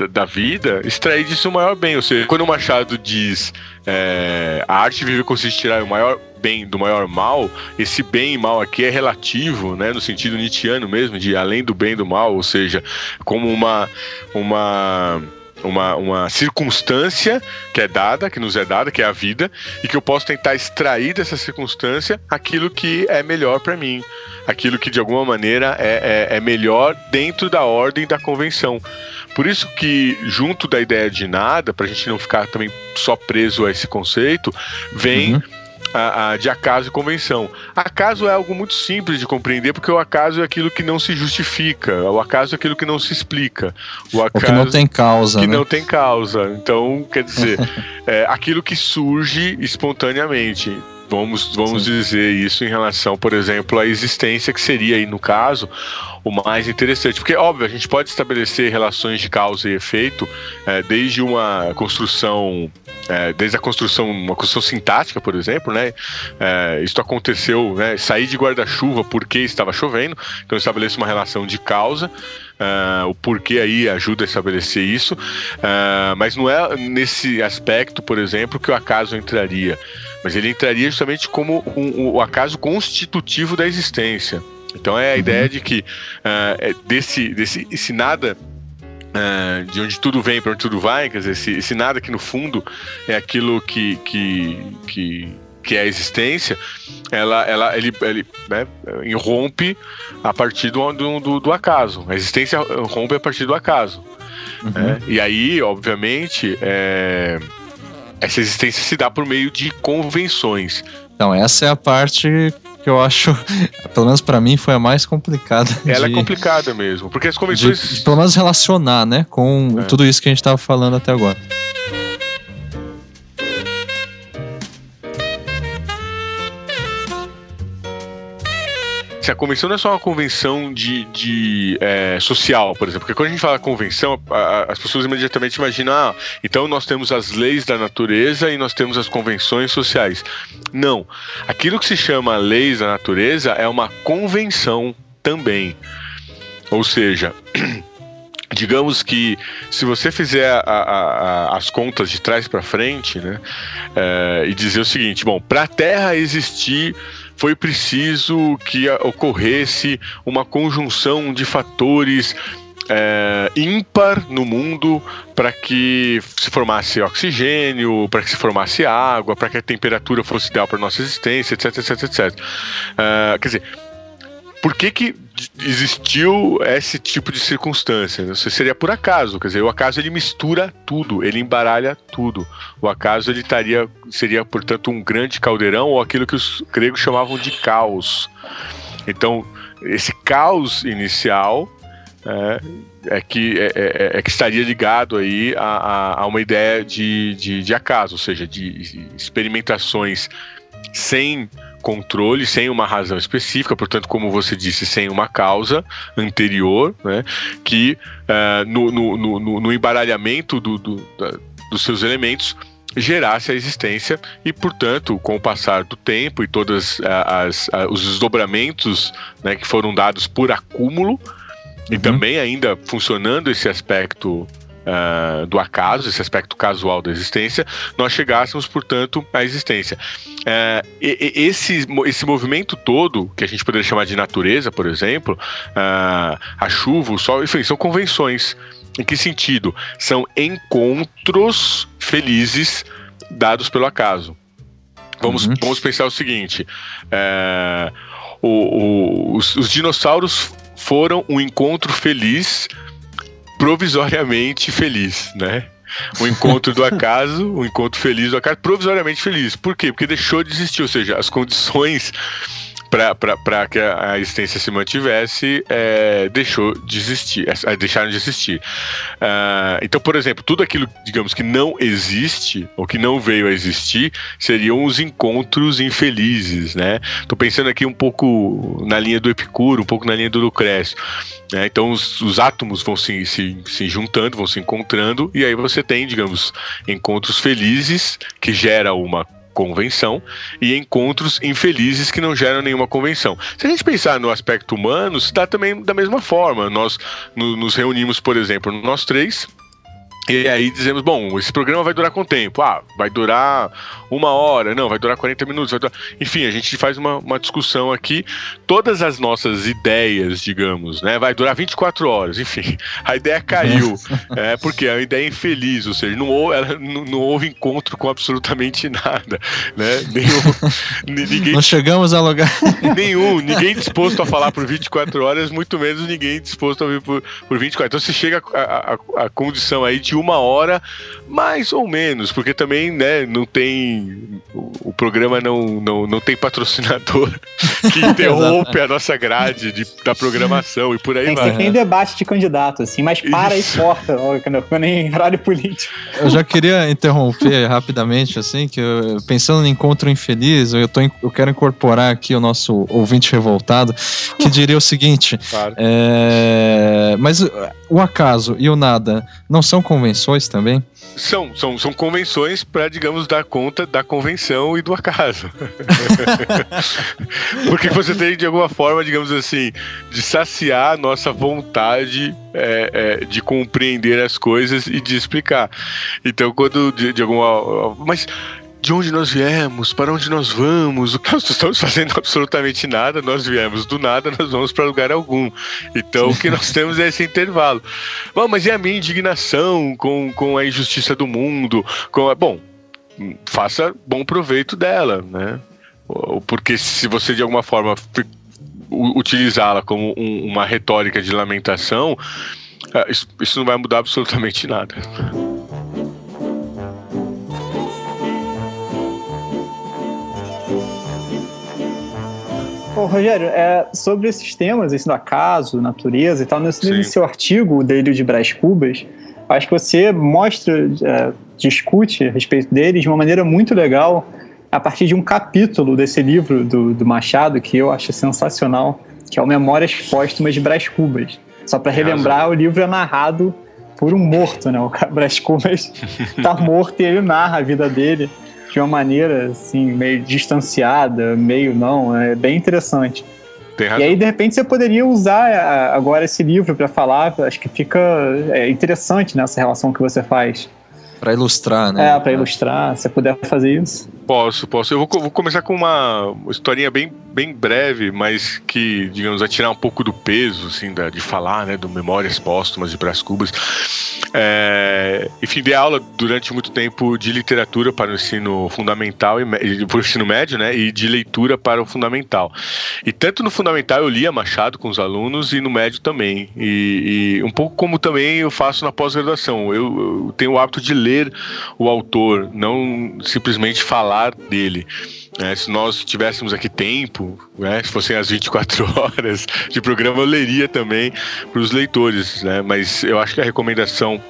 da, vida, extrair disso o maior bem. Ou seja, quando o Machado diz é, a arte vive consiste em tirar o maior bem do maior mal, esse bem e mal aqui é relativo, né, no sentido nietzschiano mesmo, de além do bem e do mal, ou seja, como uma, uma uma, uma circunstância que é dada, que nos é dada, que é a vida, e que eu posso tentar extrair dessa circunstância aquilo que é melhor para mim, aquilo que de alguma maneira é, é, é, melhor dentro da ordem da convenção. Por isso que, junto da ideia de nada, para a gente não ficar também só preso a esse conceito, vem. Uhum a, a, de acaso e convenção. Acaso é algo muito simples de compreender, porque o acaso é aquilo que não se justifica, o acaso é aquilo que não se explica. O acaso o que não tem causa. Que né? não tem causa. Então, quer dizer, é aquilo que surge espontaneamente. Vamos, vamos dizer isso em relação, por exemplo, à existência, que seria aí, no caso, o mais interessante. Porque, óbvio, a gente pode estabelecer relações de causa e efeito é, desde uma construção. É, desde a construção, uma construção sintática, por exemplo, né? É, isso aconteceu, né? Sair de guarda-chuva porque estava chovendo, então estabeleço uma relação de causa. Uh, o porquê aí ajuda a estabelecer isso, uh, mas não é nesse aspecto, por exemplo, que o acaso entraria, mas ele entraria justamente como um, um, o acaso constitutivo da existência. Então é a uhum. ideia de que uh, desse, desse esse nada Uh, de onde tudo vem para onde tudo vai, quer dizer, esse, esse, nada que no fundo é aquilo que, que, que, que é a existência, ela, ela, ele, ele né, irrompe a partir do, do, do, acaso. A existência rompe a partir do acaso. Uhum. Né? E aí, obviamente, é, essa existência se dá por meio de convenções. Então, essa é a parte que eu acho, pelo menos para mim, foi a mais complicada. Ela é de, é complicada mesmo, porque as convenções. De, de, pelo menos relacionar, né, com é. tudo isso que a gente tava falando até agora. Se a convenção não é só uma convenção de, de é, social, por exemplo, porque quando a gente fala convenção, a, a, as pessoas imediatamente imaginam, ah, então nós temos as leis da natureza e nós temos as convenções sociais. Não. Aquilo que se chama leis da natureza é uma convenção também. Ou seja, digamos que se você fizer a, a, a, as contas de trás para frente, né, é, e dizer o seguinte, bom, para a Terra existir foi preciso que ocorresse uma conjunção de fatores é, ímpar no mundo para que se formasse oxigênio, para que se formasse água, para que a temperatura fosse ideal para nossa existência, etc, etc, etc. Uh, quer dizer, por que, que existiu esse tipo de circunstância? Seria por acaso, quer dizer, o acaso ele mistura tudo, ele embaralha tudo. O acaso ele estaria, seria, portanto, um grande caldeirão ou aquilo que os gregos chamavam de caos. Então, esse caos inicial é, é que, é, é, é, que estaria ligado aí a, a, a uma ideia de, de, de, acaso, ou seja, de experimentações sem controle, sem uma razão específica, portanto, como você disse, sem uma causa anterior, né, que uh, no, no, no, no, embaralhamento do, do, da, dos seus elementos gerasse a existência e, portanto, com o passar do tempo e todos uh, os desdobramentos né, que foram dados por acúmulo, e uhum. também ainda funcionando esse aspecto uh, do acaso, esse aspecto casual da existência, nós chegássemos, portanto, à existência. Uh, e, e esse, esse movimento todo, que a gente poderia chamar de natureza, por exemplo, uh, a chuva, o sol, enfim, são convenções. Em que sentido? São encontros felizes dados pelo acaso. Vamos, uhum. vamos pensar o seguinte: é, o, o, os, os, dinossauros foram um encontro feliz, provisoriamente feliz, né? O encontro do acaso, o encontro feliz do acaso, provisoriamente feliz. Por quê? Porque deixou de existir, ou seja, as condições para que a, existência se mantivesse, é, deixou de existir, é, deixaram de existir. Uh, então, por exemplo, tudo aquilo, digamos, que não existe, ou que não veio a existir, seriam os encontros infelizes, né? Tô pensando aqui um pouco na linha do Epicuro, um pouco na linha do Lucrécio. Né? Então, os, os átomos vão se, se, se juntando, vão se encontrando, e aí você tem, digamos, encontros felizes que gera uma convenção e encontros infelizes que não geram nenhuma convenção. Se a gente pensar no aspecto humano, se dá também da mesma forma. Nós no, nos reunimos, por exemplo, nós três, e aí dizemos, bom, esse programa vai durar quanto tempo? Ah, vai durar uma hora, não, vai durar 40 minutos. Durar... Enfim, a gente faz uma, uma discussão aqui. Todas as nossas ideias, digamos, né? Vai durar 24 horas, enfim. A ideia caiu. é, porque é uma ideia infeliz, ou seja, não houve, não, não houve encontro com absolutamente nada. Né? Nenhum, ninguém, Nós chegamos a lugar. Nenhum, ninguém disposto a falar por 24 horas, muito menos ninguém disposto a ouvir por, por 24. Então você chega a, a, a condição aí de de uma hora, mais ou menos, porque também, né, não tem. O, programa não, não, não tem patrocinador que interrompe a nossa grade de, da programação e por aí tem vai. Tem debate de candidato, assim, mas para Isso. e corta, quando em horário político. Eu já queria interromper rapidamente, assim, que eu, pensando no encontro infeliz, eu, tô, eu quero incorporar aqui o nosso ouvinte revoltado, que diria o seguinte: claro. é, mas o acaso e o nada não são convenções também? São, são, são convenções para, digamos, dar conta da convenção e do acaso. Porque você tem, de alguma forma, digamos assim, de saciar a nossa vontade é, é, de compreender as coisas e de explicar. Então, quando de, de alguma. Mas de onde nós viemos, para onde nós vamos, o que nós estamos fazendo absolutamente nada, nós viemos do nada, nós vamos para lugar algum. Então o que nós temos é esse intervalo. Bom, mas e a minha indignação com, com a injustiça do mundo? Com a... Bom, faça bom proveito dela, né? Porque se você de alguma forma utilizá-la como um, uma retórica de lamentação, ah, isso não vai mudar absolutamente nada. Ô, Rogério, é, sobre esses temas, esse do acaso, natureza e tal, nesse, nesse seu artigo, o Delírio de Brás Cubas, acho que você mostra, é, discute a respeito deles de uma maneira muito legal, a partir de um capítulo desse livro do, do Machado, que eu acho sensacional, que é o Memórias Póstumas de Brás Cubas. Só para relembrar, o livro é narrado por um morto, né? O Brás Cubas está morto e ele narra a vida dele de uma maneira assim meio distanciada, meio não, é bem interessante. E aí, de repente, você poderia usar agora esse livro para falar. Acho que fica é, interessante nessa relação que você faz. Para ilustrar, né? É, para ilustrar, se você puder fazer isso. Posso, posso. Eu vou, vou, começar com uma historinha bem, bem breve, mas que, digamos, vai tirar um pouco do peso, assim, da, de falar, né, do Memórias Póstumas de Brás Cubas. É, enfim, dei aula durante muito tempo de literatura para o ensino fundamental e para o ensino médio, né, e de leitura para o fundamental. E tanto no fundamental eu lia Machado com os alunos e no médio também. E, e um pouco como também eu faço na pós-graduação. Eu, eu tenho o hábito de ler ler o autor, não simplesmente falar dele. É, se nós tivéssemos aqui tempo, né, se fossem as 24 horas de programa, eu leria também para os leitores. Né, mas eu acho que a recomendação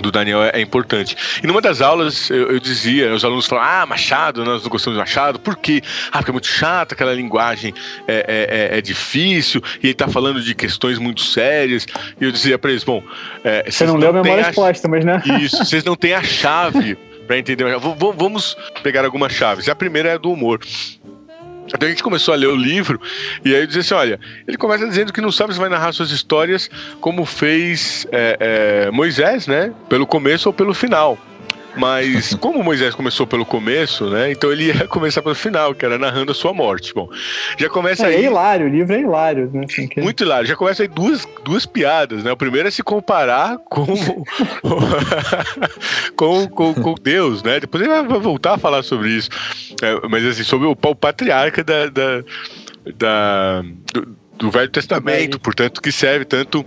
do Daniel é, é, importante. E numa das aulas eu, eu, dizia, os alunos falavam, ah, Machado, nós não gostamos de Machado, por quê? Ah, porque é muito chato, aquela linguagem é, é, é, é difícil, e ele está falando de questões muito sérias. E eu dizia para eles, bom, é, você não, não leu Memórias a... Póstumas, né? Isso, vocês não têm a chave para entender. Vamos pegar algumas chaves. A primeira é do humor. Então a gente começou a ler o livro e aí dizia assim: olha, ele começa dizendo que não sabe se vai narrar suas histórias como fez é, é, Moisés, né? Pelo começo ou pelo final. Mas como Moisés começou pelo começo, né? Então ele ia começar pelo final, que era narrando a sua morte. Bom, já começa é, aí. É hilário, o livro é hilário, né? Assim, que... Muito hilário. Já começa aí duas, duas piadas, né? O primeiro é se comparar com, com, com, com, Deus, né? Depois ele vai voltar a falar sobre isso. É, mas assim, sobre o, o patriarca da, da, da do, do Velho Testamento, portanto, que serve tanto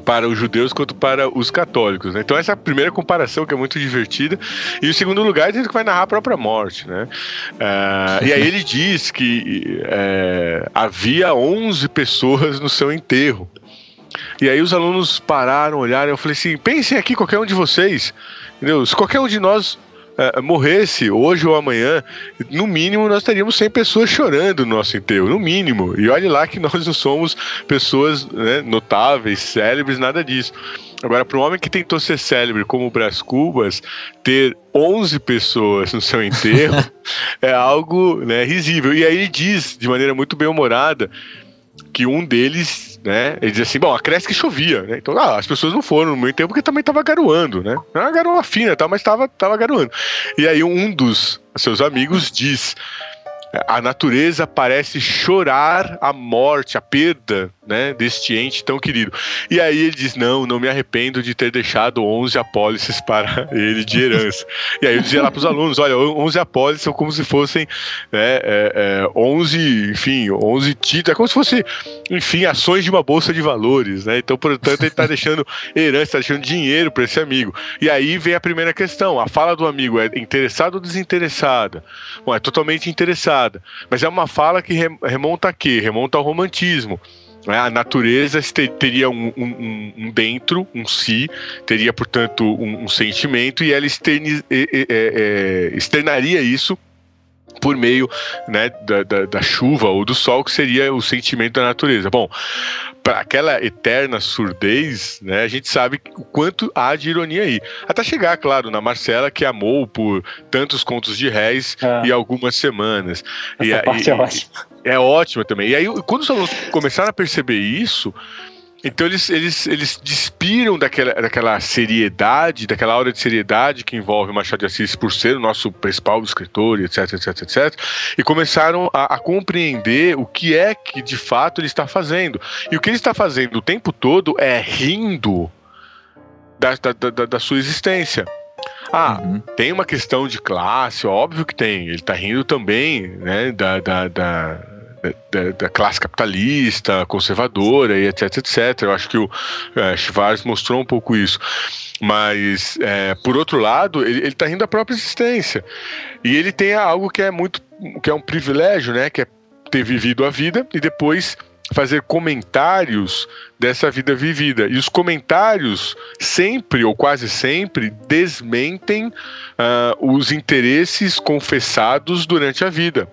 para os judeus quanto para os católicos. Né? Então essa é a primeira comparação que é muito divertida. E o segundo lugar ele que vai narrar a própria morte. Né? Uh, e aí ele diz que é, havia 11 pessoas no seu enterro. E aí os alunos pararam, olharam, eu falei assim, pensem aqui qualquer um de vocês, entendeu? Se qualquer um de nós é, morresse hoje ou amanhã, no mínimo nós teríamos 100 pessoas chorando no nosso enterro, no mínimo. E olhe lá que nós não somos pessoas né, notáveis, célebres, nada disso. Agora, para um homem que tentou ser célebre como o Brás Cubas, ter 11 pessoas no seu enterro é algo né, risível. E aí ele diz, de maneira muito bem-humorada, que um deles, né, ele diz assim, bom, acresce que chovia, né, então ah, as pessoas não foram no meu tempo porque também tava garoando, né, era uma garoa fina, tal, mas tava, tava garoando. E aí um dos seus amigos diz, a natureza parece chorar a morte, a perda né, deste ente tão querido. E aí ele diz: Não, não me arrependo de ter deixado 11 apólices para ele de herança. e aí eu dizia lá para os alunos: Olha, 11 apólices são como se fossem né, é, é, 11, enfim, 11 títulos, é como se fosse, enfim, ações de uma bolsa de valores. Né? Então, portanto, ele está deixando herança, está deixando dinheiro para esse amigo. E aí vem a primeira questão: a fala do amigo é interessada ou desinteressada? Bom, é totalmente interessada, mas é uma fala que remonta a quê? Remonta ao romantismo. Né? A natureza teria um, um, um, dentro, um si, teria, portanto, um, um sentimento, e ela externi, é, é, externaria isso por meio né, da, da, da, chuva ou do sol, que seria o sentimento da natureza. Bom, para aquela eterna surdez, né, a gente sabe o quanto há de ironia aí. Até chegar, claro, na Marcela, que amou por tantos contos de réis é. e algumas semanas. Essa e, parte é e, é ótima. É ótima também. E aí, quando os alunos começaram a perceber isso, então eles, eles, eles despiram daquela, daquela seriedade, daquela aura de seriedade que envolve Machado de Assis por ser o nosso principal escritor, etc, etc, etc, e começaram a, a, compreender o que é que de fato ele está fazendo. E o que ele está fazendo o tempo todo é rindo da, da, da, da sua existência. Ah, uhum. tem uma questão de classe, óbvio que tem. Ele está rindo também, né, da, da, da da, da, classe capitalista, conservadora e etc, etc. Eu acho que o é, mostrou um pouco isso. Mas, é, por outro lado, ele está rindo da própria existência. E ele tem algo que é muito. que é um privilégio, né? Que é ter vivido a vida e depois fazer comentários dessa vida vivida. E os comentários sempre, ou quase sempre, desmentem uh, os interesses confessados durante a vida.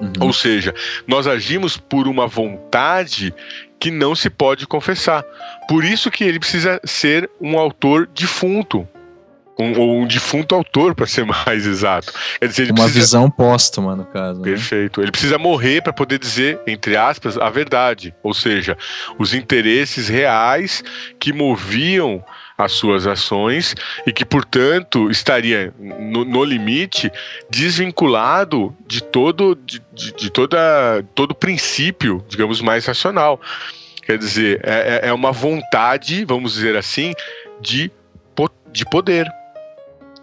Uhum. Ou seja, nós agimos por uma vontade que não se pode confessar. Por isso que ele precisa ser um autor defunto, Um, ou um defunto autor, para ser mais exato. Quer dizer, ele Uma precisa... visão póstuma, no caso. Né? Perfeito. Né? Ele precisa morrer para poder dizer, entre aspas, a verdade. Ou seja, os interesses reais que moviam as suas ações e que, portanto, estaria no, no limite desvinculado de todo de, de, de toda todo princípio, digamos, mais racional. Quer dizer, é, é, é uma vontade, vamos dizer assim, de, de poder.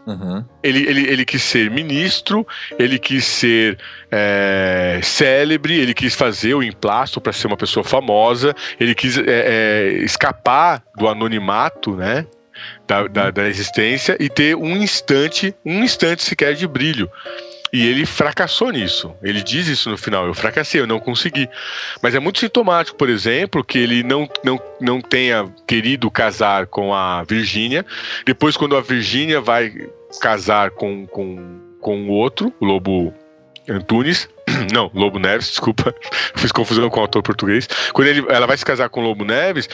Uhum. Ele, ele, ele quis ser ministro, ele quis ser é, célebre, ele quis fazer o emplasto para ser uma pessoa famosa, ele quis é, é, escapar do anonimato, né? Da, da, da existência e ter um instante, um instante sequer de brilho. E ele fracassou nisso. Ele diz isso no final: eu fracassei, eu não consegui. Mas é muito sintomático, por exemplo, que ele não, não, não tenha querido casar com a Virgínia. Depois, quando a Virgínia vai casar com, com, com o outro, o Lobo Antunes. Não, Lobo Neves, desculpa. Fiz confusão com o autor português. Quando ele, ela vai se casar com o Lobo Neves,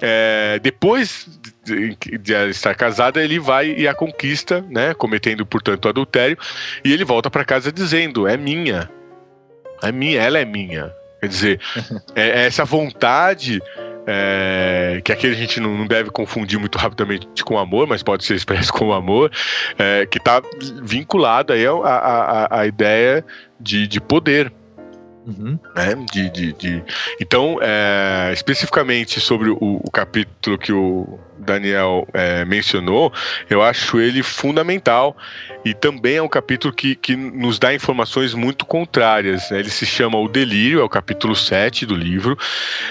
é, depois de, de estar casada, ele vai e a conquista, né? Cometendo, portanto, adultério. E ele volta para casa dizendo: É minha. É minha, ela é minha. Quer dizer, é, é essa vontade é, que aqui a gente não, não, deve confundir muito rapidamente com amor, mas pode ser expresso como amor, é, que está vinculado aí à, ideia de, de poder. Uhum. Né? De, de, de, Então, é, especificamente sobre o, o, capítulo que o Daniel é, mencionou, eu acho ele fundamental e também é um capítulo que, que nos dá informações muito contrárias. Né? Ele se chama O Delírio, é o capítulo 7 do livro.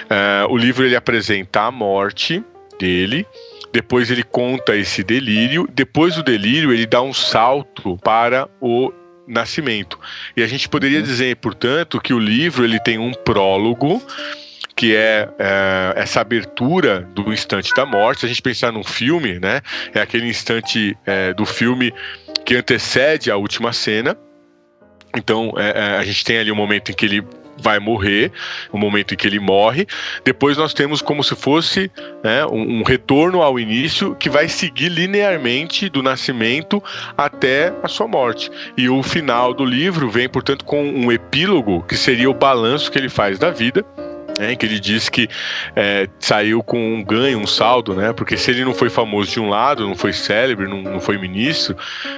É, o livro ele apresenta a morte dele, depois ele conta esse delírio, depois do delírio ele dá um salto para o nascimento. E a gente poderia uhum. dizer, portanto, que o livro ele tem um prólogo que é, é, essa abertura do instante da morte. Se a gente pensar num filme, né, é aquele instante é, do filme que antecede a última cena. Então é, é, a gente tem ali um momento em que ele vai morrer, o momento em que ele morre. Depois nós temos como se fosse né, um, um, retorno ao início que vai seguir linearmente do nascimento até a sua morte. E o final do livro vem, portanto, com um epílogo que seria o balanço que ele faz da vida. É, que ele diz que é, saiu com um ganho, um saldo, né? Porque se ele não foi famoso de um lado, não foi célebre, não, não foi ministro,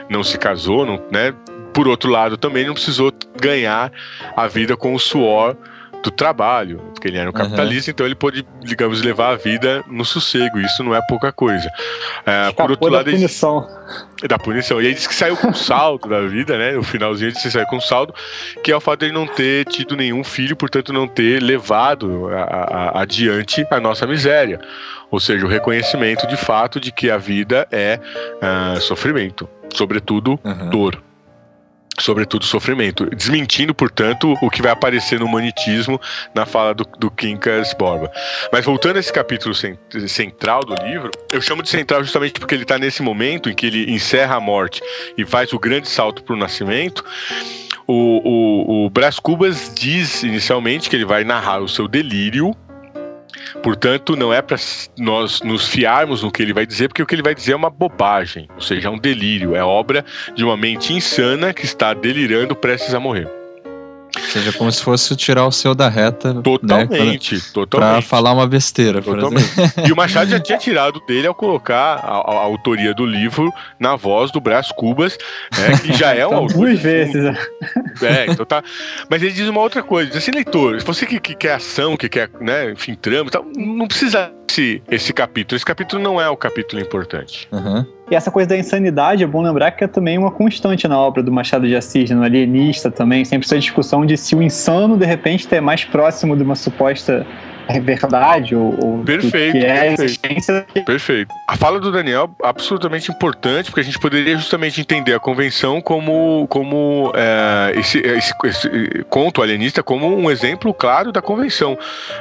não se casou, não, né? Por outro lado, também não precisou ganhar a vida com o suor do trabalho, porque ele era um capitalista, uhum. então ele pôde, digamos, levar a vida no sossego. Isso não é pouca coisa. É, por outro lado, da punição. Ele, da punição. E aí diz que saiu com saldo da vida, né? No finalzinho ele disse que saiu com saldo, que é o fato de ele não ter tido nenhum filho, portanto não ter levado a, a, adiante a nossa miséria. Ou seja, o reconhecimento de fato de que a vida é uh, sofrimento, sobretudo uhum. dor sobretudo sofrimento, desmentindo, portanto, o que vai aparecer no humanitismo na fala do, do Quincas Borba. Mas voltando a esse capítulo central do livro, eu chamo de central justamente porque ele está nesse momento em que ele encerra a morte e faz o grande salto para o nascimento. O, o, o Brás Cubas diz inicialmente que ele vai narrar o seu delírio Portanto, não é para nós nos fiarmos no que ele vai dizer, porque o que ele vai dizer é uma bobagem, ou seja, é um delírio, é obra de uma mente insana que está delirando prestes a morrer. Ou seja, como se fosse tirar o seu da reta. Totalmente, né, pra, totalmente. Pra falar uma besteira. Totalmente. E o Machado já tinha tirado dele ao colocar a, a, a autoria do livro na voz do Brás Cubas, né, que já é um autor. Duas vezes. Né? É, então tá. Mas ele diz uma outra coisa: diz assim, leitor, se você que, que quer ação, que quer, né, enfim, trama, tal, não precisa esse, esse capítulo. Esse capítulo não é o capítulo importante. Uhum. E essa coisa da insanidade, é bom lembrar que é também uma constante na obra do Machado de Assis, no Alienista também, sempre essa discussão de se o insano, de repente, é mais próximo de uma suposta é verdade ou, ou perfeito, que é perfeito, a existência. Perfeito. A fala do Daniel é absolutamente importante, porque a gente poderia justamente entender a convenção como, como é, esse, esse, esse, conto alienista como um exemplo claro da convenção.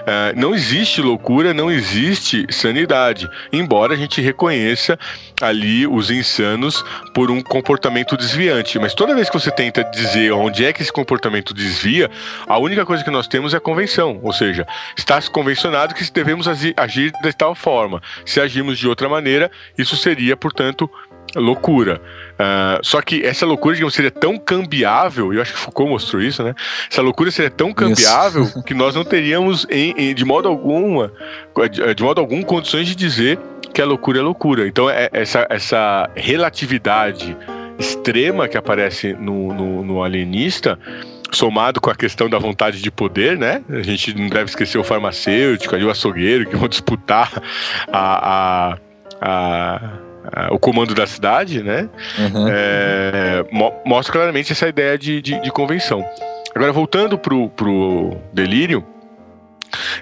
É, não existe loucura, não existe sanidade, embora a gente reconheça ali os insanos por um comportamento desviante. Mas toda vez que você tenta dizer onde é que esse comportamento desvia, a única coisa que nós temos é a convenção, ou seja, está convencionado que devemos agir de tal forma. Se agirmos de outra maneira, isso seria, portanto, loucura. Uh, só que essa loucura, digamos, seria tão cambiável, e eu acho que Foucault mostrou isso, né? Essa loucura seria tão cambiável isso. que nós não teríamos, em, em, de modo alguma, de, de, modo algum, condições de dizer que a loucura é loucura. Então, é, essa, essa relatividade extrema que aparece no, no, no alienista somado com a questão da vontade de poder, né? A gente não deve esquecer o farmacêutico, ali, o açougueiro, que vão disputar a, a, a, o comando da cidade, né? Uhum. É, mo mostra claramente essa ideia de, de, de convenção. Agora, voltando pro, pro delírio,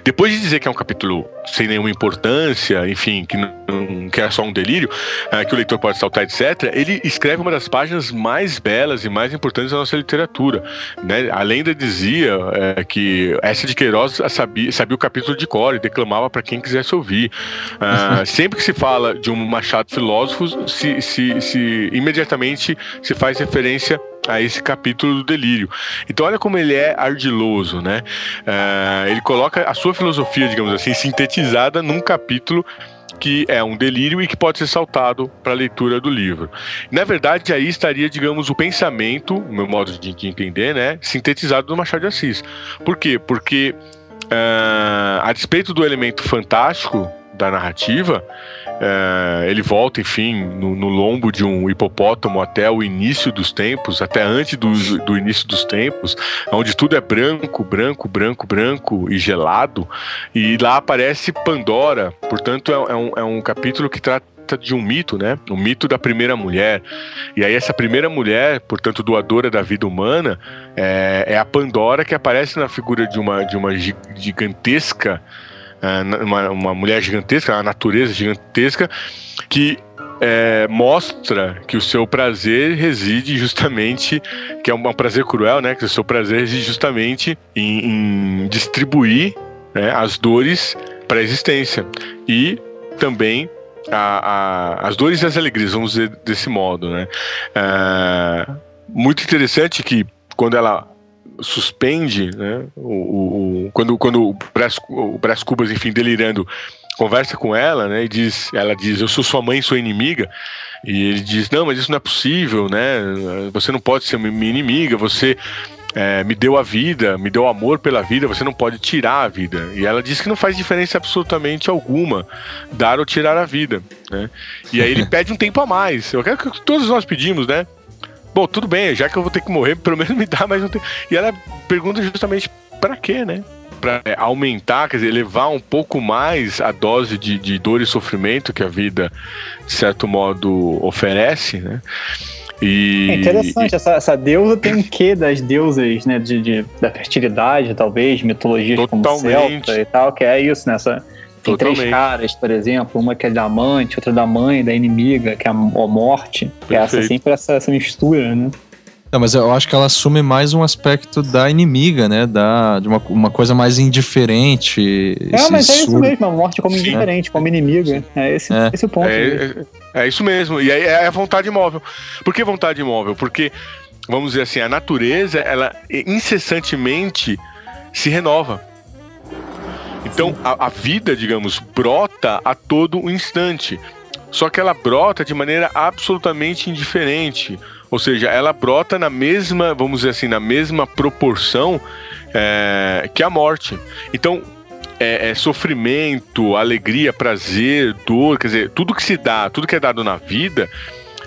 depois de dizer que é um capítulo sem nenhuma importância, enfim, que, não, que é só um delírio, é, que o leitor pode saltar, etc., ele escreve uma das páginas mais belas e mais importantes da nossa literatura. Né? A lenda dizia é, que essa de Queiroz sabia, sabia o capítulo de cor e declamava para quem quisesse ouvir. Uh, sempre que se fala de um Machado filósofo, se, se, se imediatamente se faz referência a esse capítulo do delírio. Então olha como ele é ardiloso, né? Uh, ele coloca a sua filosofia, digamos assim, sintetizada num capítulo que é um delírio e que pode ser saltado para a leitura do livro. Na verdade, aí estaria, digamos, o pensamento, o meu modo de entender, né, sintetizado do Machado de Assis. Por quê? Porque uh, a despeito do elemento fantástico da narrativa, é, ele volta, enfim, no, no, lombo de um hipopótamo até o início dos tempos, até antes do, do início dos tempos, onde tudo é branco, branco, branco, branco e gelado. E lá aparece Pandora, portanto, é, é um, é um capítulo que trata de um mito, né? O mito da primeira mulher. E aí essa primeira mulher, portanto doadora da vida humana, é, é a Pandora que aparece na figura de uma de uma gigantesca uma, uma mulher gigantesca, uma natureza gigantesca, que é, mostra que o seu prazer reside justamente, que é um, um, prazer cruel, né? Que o seu prazer reside justamente em, em distribuir né, as dores para a existência e também a, a, as dores e as alegrias, vamos dizer desse modo, né? É, muito interessante que quando ela suspende, né? O, o, quando, quando o Brás, o Brás Cubas, enfim, delirando, conversa com ela, né? E diz, ela diz, eu sou sua mãe, sua inimiga. E ele diz, não, mas isso não é possível, né? Você não pode ser minha inimiga, você é, me deu a vida, me deu amor pela vida, você não pode tirar a vida. E ela diz que não faz diferença absolutamente alguma dar ou tirar a vida, né? E aí ele pede um tempo a mais. Eu quero que todos nós pedimos, né? Bom, tudo bem, já que eu vou ter que morrer, pelo menos me dá mais um tempo. E ela pergunta justamente para quê, né? Para é, aumentar, quer dizer, levar um pouco mais a dose de, de dor e sofrimento que a vida, de certo modo, oferece, né? E, é interessante, e... Essa, essa deusa tem um quê das deusas, né? De, de da fertilidade, talvez, mitologias Totalmente. como Celta e tal, que é isso. Né? Tem Totalmente. três caras, por exemplo, uma que é da amante, outra da mãe, da inimiga, que é a, morte. Que é essa, sempre essa, essa mistura, né? Não, mas eu acho que ela assume mais um aspecto da inimiga, né? Da, de uma, uma coisa mais indiferente. É, mas é isso mesmo, a morte como indiferente, como inimiga. É esse, é. esse o ponto. É, é, é, isso mesmo. E aí é a vontade imóvel. Por que vontade imóvel? Porque, vamos dizer assim, a natureza, ela incessantemente se renova. Então a, a vida, digamos, brota a todo instante. Só que ela brota de maneira absolutamente indiferente. Ou seja, ela brota na mesma, vamos dizer assim, na mesma proporção é, que a morte. Então, é, é, sofrimento, alegria, prazer, dor, quer dizer, tudo que se dá, tudo que é dado na vida,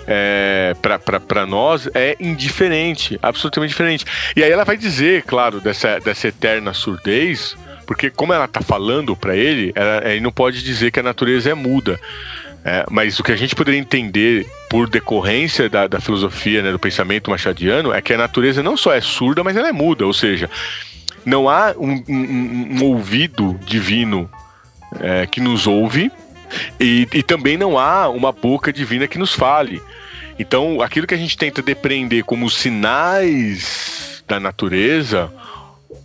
é, para nós é indiferente, absolutamente diferente. E aí ela vai dizer, claro, dessa, dessa eterna surdez, porque como ela tá falando para ele, ela, ele não pode dizer que a natureza é muda. É, mas o que a gente poderia entender por decorrência da, da filosofia, né, do pensamento machadiano, é que a natureza não só é surda, mas ela é muda. Ou seja, não há um, um, um ouvido divino é, que nos ouve e, e também não há uma boca divina que nos fale. Então, aquilo que a gente tenta depreender como sinais da natureza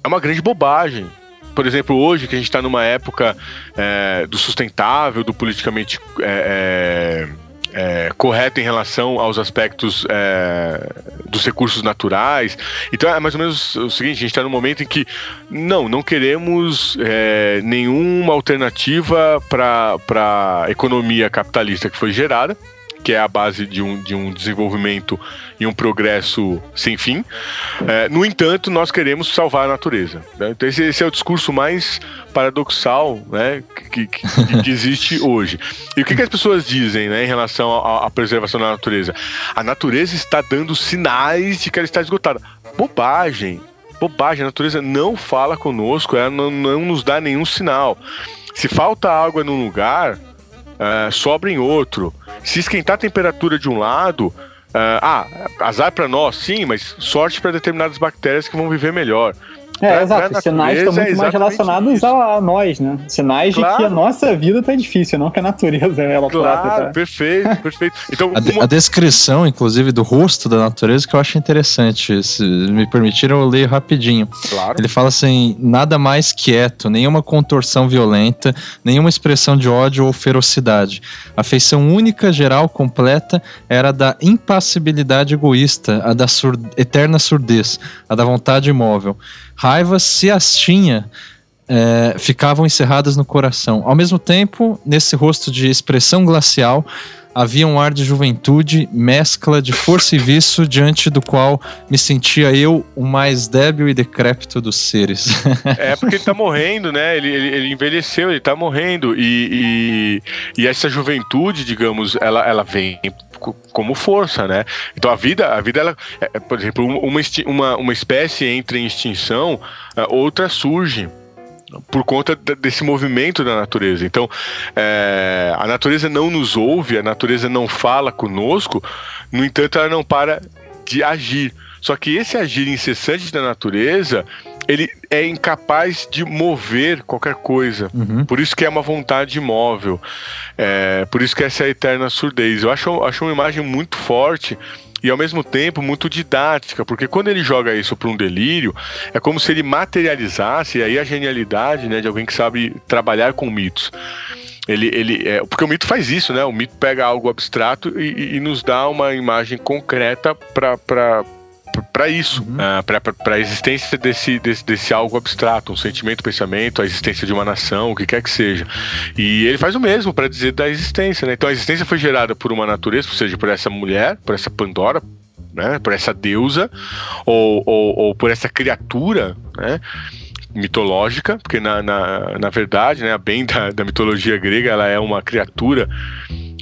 é uma grande bobagem por exemplo, hoje que a gente está numa época é, do sustentável, do politicamente é, é, é correto em relação aos aspectos é, dos recursos naturais. Então é mais ou menos o seguinte: a gente está num momento em que não, não queremos é, nenhuma alternativa para a economia capitalista que foi gerada que é a base de um, de um desenvolvimento e um progresso sem fim. É, no entanto, nós queremos salvar a natureza. Né? Então, esse, esse, é o discurso mais paradoxal né, que, que, que existe hoje. E o que, que, as pessoas dizem né, em relação à, preservação da natureza? A natureza está dando sinais de que ela está esgotada. Bobagem bobagem, a natureza não fala conosco, ela não, não nos dá nenhum sinal. Se falta água num lugar, uh, sobra em outro. Se esquentar a temperatura de um lado, uh, ah, azar para nós, sim, mas sorte para determinadas bactérias que vão viver melhor. É, pra, exato. Pra Sinais estão muito é mais relacionados a, a, nós, né? Sinais claro. de que a nossa vida tá difícil, não que a natureza ela claro, trata, tá? perfeito, perfeito. Então, a, uma... a, descrição, inclusive, do rosto da natureza que eu acho interessante. Se me permitiram, eu leio rapidinho. Claro. Ele fala assim: nada mais quieto, nenhuma contorção violenta, nenhuma expressão de ódio ou ferocidade. A feição única, geral, completa, era a da impassibilidade egoísta, a da sur eterna surdez, a da vontade imóvel raivas, se as tinha, é, ficavam encerradas no coração. Ao mesmo tempo, nesse rosto de expressão glacial, havia um ar de juventude, mescla de força e vício, diante do qual me sentia eu o mais débil e decrépito dos seres. é porque ele tá morrendo, né? Ele, ele, ele envelheceu, ele tá morrendo. E, e, e, essa juventude, digamos, ela, ela vem como força, né? Então a vida, a vida, ela, é, é por exemplo, uma, uma, uma espécie entra em extinção, outra surge por conta desse movimento da natureza. Então, é, a natureza não nos ouve, a natureza não fala conosco, no entanto, ela não para de agir. Só que esse agir incessante da natureza, ele é incapaz de mover qualquer coisa. Uhum. Por isso que é uma vontade imóvel. É, por isso que essa é a eterna surdez. Eu acho, acho uma imagem muito forte e ao mesmo tempo muito didática, porque quando ele joga isso para um delírio, é como se ele materializasse, e aí a genialidade né, de alguém que sabe trabalhar com mitos. Ele, ele é, porque o mito faz isso, né? O mito pega algo abstrato e, e nos dá uma imagem concreta para para isso, uhum. uh, para a existência desse, desse, desse algo abstrato, um sentimento, um pensamento, a existência de uma nação, o que quer que seja. E ele faz o mesmo para dizer da existência, né? Então a existência foi gerada por uma natureza, ou seja, por essa mulher, por essa Pandora, né? Por essa deusa, ou, ou, ou por essa criatura, né? Mitológica, porque na, na, na verdade, né, a bem da, da mitologia grega, ela é uma criatura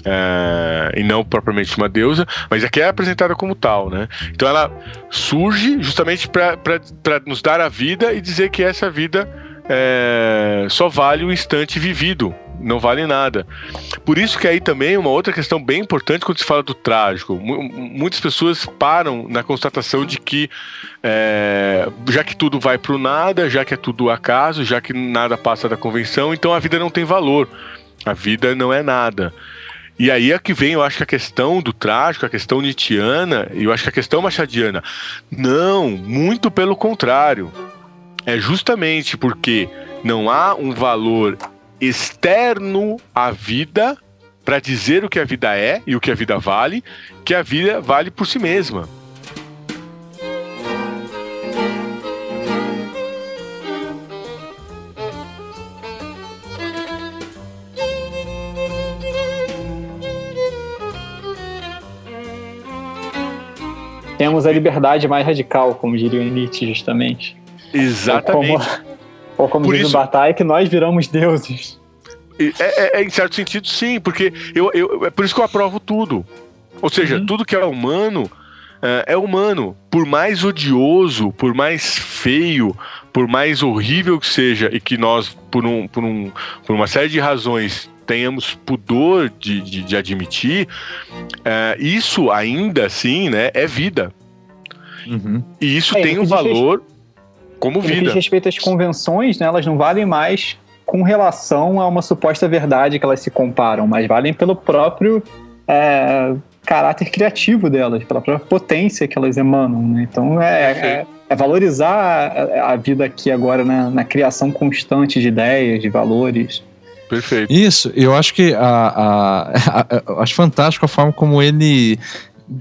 é, e não propriamente uma deusa, mas aqui é apresentada como tal, né? Então ela surge justamente para nos dar a vida e dizer que essa vida é, só vale o instante vivido, não vale nada. Por isso que aí também uma outra questão bem importante quando se fala do trágico. muitas pessoas param na constatação de que é, já que tudo vai para o nada, já que é tudo acaso, já que nada passa da convenção, então a vida não tem valor. A vida não é nada. E aí é que vem, eu acho que a questão do trágico, a questão nietzschiana, e eu acho que a questão machadiana. Não, muito pelo contrário. É justamente porque não há um valor externo à vida para dizer o que a vida é e o que a vida vale, que a vida vale por si mesma. temos a liberdade mais radical, como diria o Nietzsche, justamente. Exatamente. Ou como, ou como Por diz isso... o Bataille, que nós viramos deuses. É, é, é, em certo sentido, sim, porque eu, eu, é por isso que eu aprovo tudo. Ou seja, uhum. tudo que é humano uh, é humano. Por mais odioso, por mais feio, por mais horrível que seja, e que nós, por, um, por, um, por uma série de razões, tenhamos pudor de, de, de admitir, uh, isso ainda assim né, é vida. Uhum. E isso é, tem um valor como vida. Diz respeito às convenções, né, elas não valem mais com relação a uma suposta verdade que elas se comparam, mas valem pelo próprio é, caráter criativo delas, pela própria potência que elas emanam. Né? Então é, é, é valorizar a, a, vida aqui agora na, na criação constante de ideias, de valores. Perfeito. Isso, eu acho que a, a, a, acho fantástico a forma como ele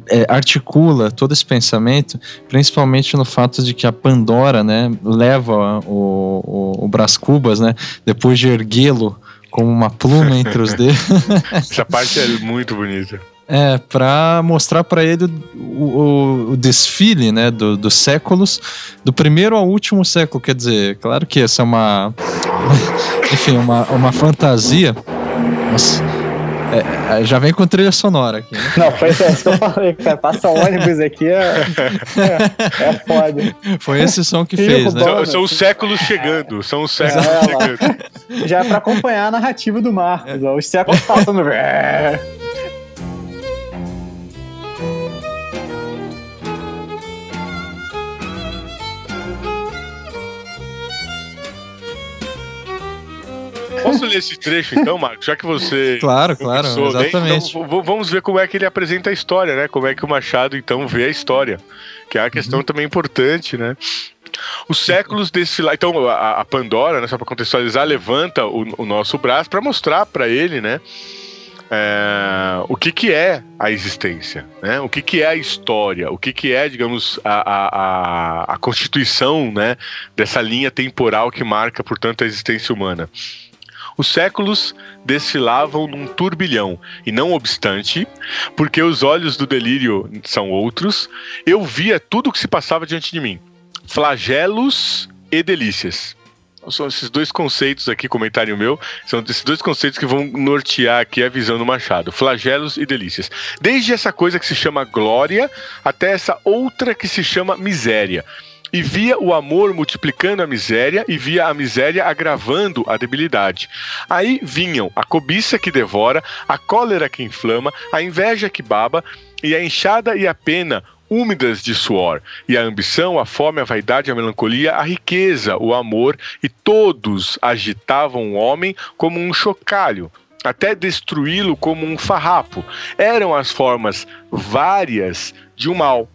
é, articula todo esse pensamento, principalmente no fato de que a Pandora, né, leva o, o, o Brás Cubas, né, depois de erguê-lo como uma pluma entre os dedos. Essa parte é muito bonita. É, pra mostrar para ele o, o, o, desfile, né, do, dos séculos, do primeiro ao último século, quer dizer, claro que essa é uma, enfim, uma, uma fantasia, mas é, é, já vem com trilha sonora aqui. Né? Não, foi isso que eu falei, cara. Passa ônibus aqui é, é, é foda. Foi esse som que fez, né? São, são, os séculos chegando. São os séculos é, chegando. Já é pra acompanhar a narrativa do Marcos. Ó, os séculos passando. Posso ler esse trecho então, Marcos? Já que você. Claro, claro, exatamente. Bem, então, vamos ver como é que ele apresenta a história, né? Como é que o Machado então vê a história. Que é uma questão uhum. também importante, né? Os séculos desfilar. Então, a, a Pandora, né, só para contextualizar, levanta o, o nosso braço para mostrar para ele, né? É, o que, que é a existência, né? o que, que é a história, o que, que é, digamos, a, a, a constituição né, dessa linha temporal que marca, portanto, a existência humana. Os séculos desfilavam num turbilhão, e não obstante, porque os olhos do delírio são outros, eu via tudo o que se passava diante de mim: flagelos e delícias. São esses dois conceitos aqui, comentário meu, são esses dois conceitos que vão nortear aqui a visão do Machado: flagelos e delícias. Desde essa coisa que se chama glória até essa outra que se chama miséria e via o amor multiplicando a miséria e via a miséria agravando a debilidade. Aí vinham a cobiça que devora, a cólera que inflama, a inveja que baba e a enxada e a pena úmidas de suor, e a ambição, a fome, a vaidade, a melancolia, a riqueza, o amor, e todos agitavam o homem como um chocalho, até destruí-lo como um farrapo. Eram as formas várias de um mal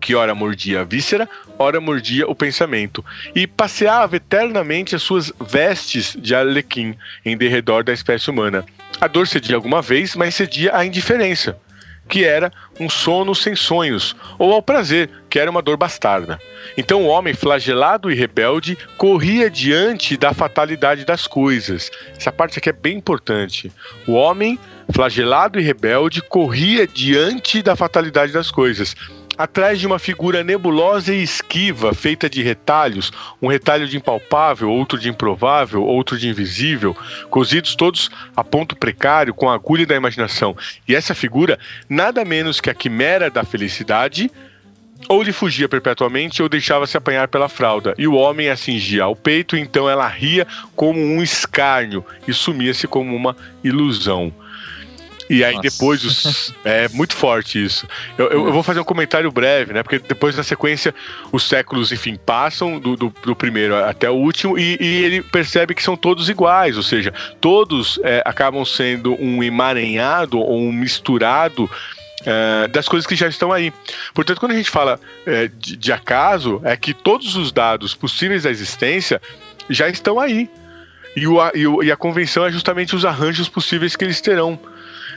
que ora mordia a víscera, ora mordia o pensamento, e passeava eternamente as suas vestes de alequim em derredor da espécie humana. A dor cedia alguma vez, mas cedia à indiferença, que era um sono sem sonhos, ou ao prazer, que era uma dor bastarda. Então o homem flagelado e rebelde corria diante da fatalidade das coisas. Essa parte aqui é bem importante. O homem flagelado e rebelde corria diante da fatalidade das coisas atrás de uma figura nebulosa e esquiva, feita de retalhos, um retalho de impalpável, outro de improvável, outro de invisível, cozidos todos a ponto precário com a agulha da imaginação. E essa figura, nada menos que a quimera da felicidade, ou lhe fugia perpetuamente ou deixava-se apanhar pela fralda, e o homem a cingia ao peito, então ela ria como um escárnio e sumia-se como uma ilusão. E aí Nossa. depois os. É muito forte isso. Eu, eu, eu, vou fazer um comentário breve, né? Porque depois na sequência os séculos, enfim, passam do, do, do primeiro até o último e, e, ele percebe que são todos iguais, ou seja, todos é, acabam sendo um emaranhado ou um misturado. É, das coisas que já estão aí. Portanto, quando a gente fala é, de, de acaso, é que todos os dados possíveis da existência já estão aí. E, o, e, o, e, a convenção é justamente os arranjos possíveis que eles terão.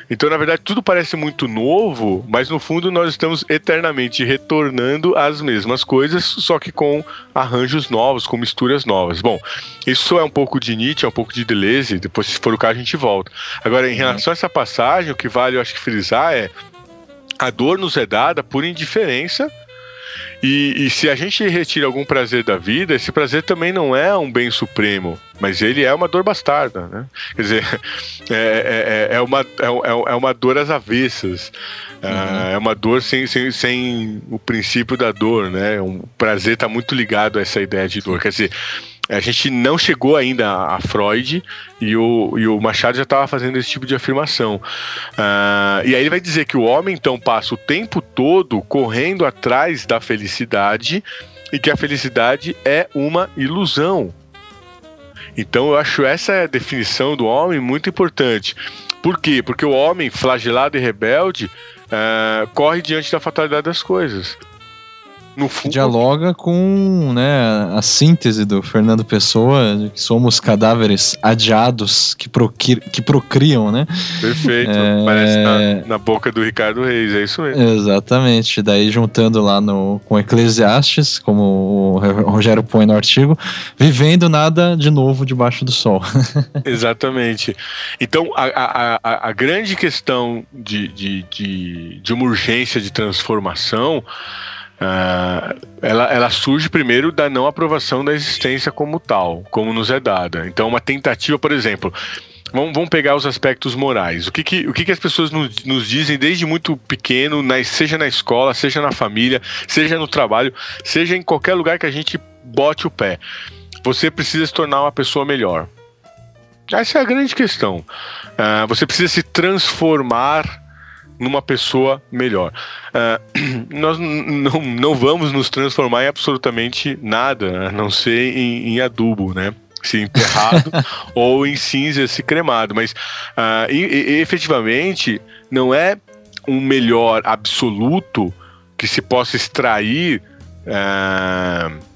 Então, na verdade, tudo parece muito novo, mas no fundo nós estamos eternamente retornando às mesmas coisas, só que com arranjos novos, com misturas novas. Bom, isso é um pouco de Nietzsche, é um pouco de Deleuze, depois, se for o caso, a gente volta. Agora, em uhum. relação a essa passagem, o que vale, eu acho que frisar é a dor nos é dada por indiferença e, e, se a gente retira algum prazer da vida, esse prazer também não é um bem supremo, mas ele é uma dor bastarda, né? Quer dizer, é, é, é, uma, é, é uma dor às avessas. Ah, uhum. É uma dor sem, sem, sem o princípio da dor, né? Um prazer está muito ligado a essa ideia de dor. Quer dizer, a gente não chegou ainda a Freud e o, e o Machado já estava fazendo esse tipo de afirmação. Uh, e aí ele vai dizer que o homem então passa o tempo todo correndo atrás da felicidade e que a felicidade é uma ilusão. Então eu acho essa definição do homem muito importante. Por quê? Porque o homem flagelado e rebelde uh, corre diante da fatalidade das coisas. No fundo, dialoga com né, a síntese do Fernando Pessoa, de que somos cadáveres adiados que, proqui, que procriam, né? Perfeito. É... Parece na, na, boca do Ricardo Reis, é isso mesmo. Exatamente. Daí juntando lá no, com Eclesiastes, como o Rogério põe no artigo, vivendo nada de novo debaixo do sol. Exatamente. Então, a, a, a, a grande questão de, de, de, de uma urgência de transformação Uh, ela, ela, surge primeiro da não aprovação da existência como tal, como nos é dada. Então, uma tentativa, por exemplo, vamos, vamos pegar os aspectos morais. O que, que, o que, que as pessoas nos, nos dizem desde muito pequeno, na, seja na escola, seja na família, seja no trabalho, seja em qualquer lugar que a gente bote o pé. Você precisa se tornar uma pessoa melhor. Essa é a grande questão. Uh, você precisa se transformar numa pessoa melhor. Uh, nós não, não vamos nos transformar em absolutamente nada, a não ser em, em adubo, né? Se enterrado ou em cinza se cremado. Mas uh, e, e, efetivamente não é um melhor absoluto que se possa extrair. Uh,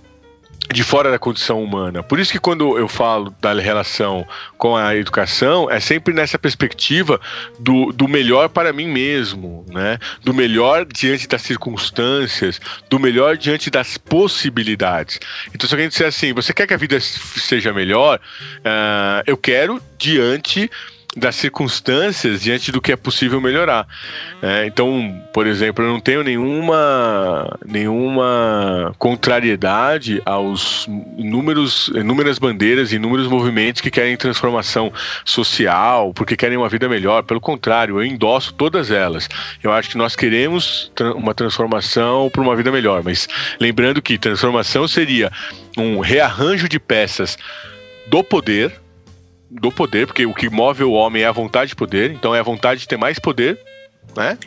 de fora da condição humana. Por isso que quando eu falo da relação com a educação, é sempre nessa perspectiva do, do melhor para mim mesmo, né? Do melhor diante das circunstâncias, do melhor diante das possibilidades. Então, se alguém disser assim, você quer que a vida seja melhor? Uh, eu quero diante das circunstâncias diante do que é possível melhorar. É, então, por exemplo, eu não tenho nenhuma, nenhuma contrariedade aos inúmeros, inúmeras bandeiras e inúmeros movimentos que querem transformação social, porque querem uma vida melhor. Pelo contrário, eu endosso todas elas. Eu acho que nós queremos uma transformação para uma vida melhor, mas lembrando que transformação seria um rearranjo de peças do poder do poder, porque o que move o homem é a vontade de poder, então é a vontade de ter mais poder, né?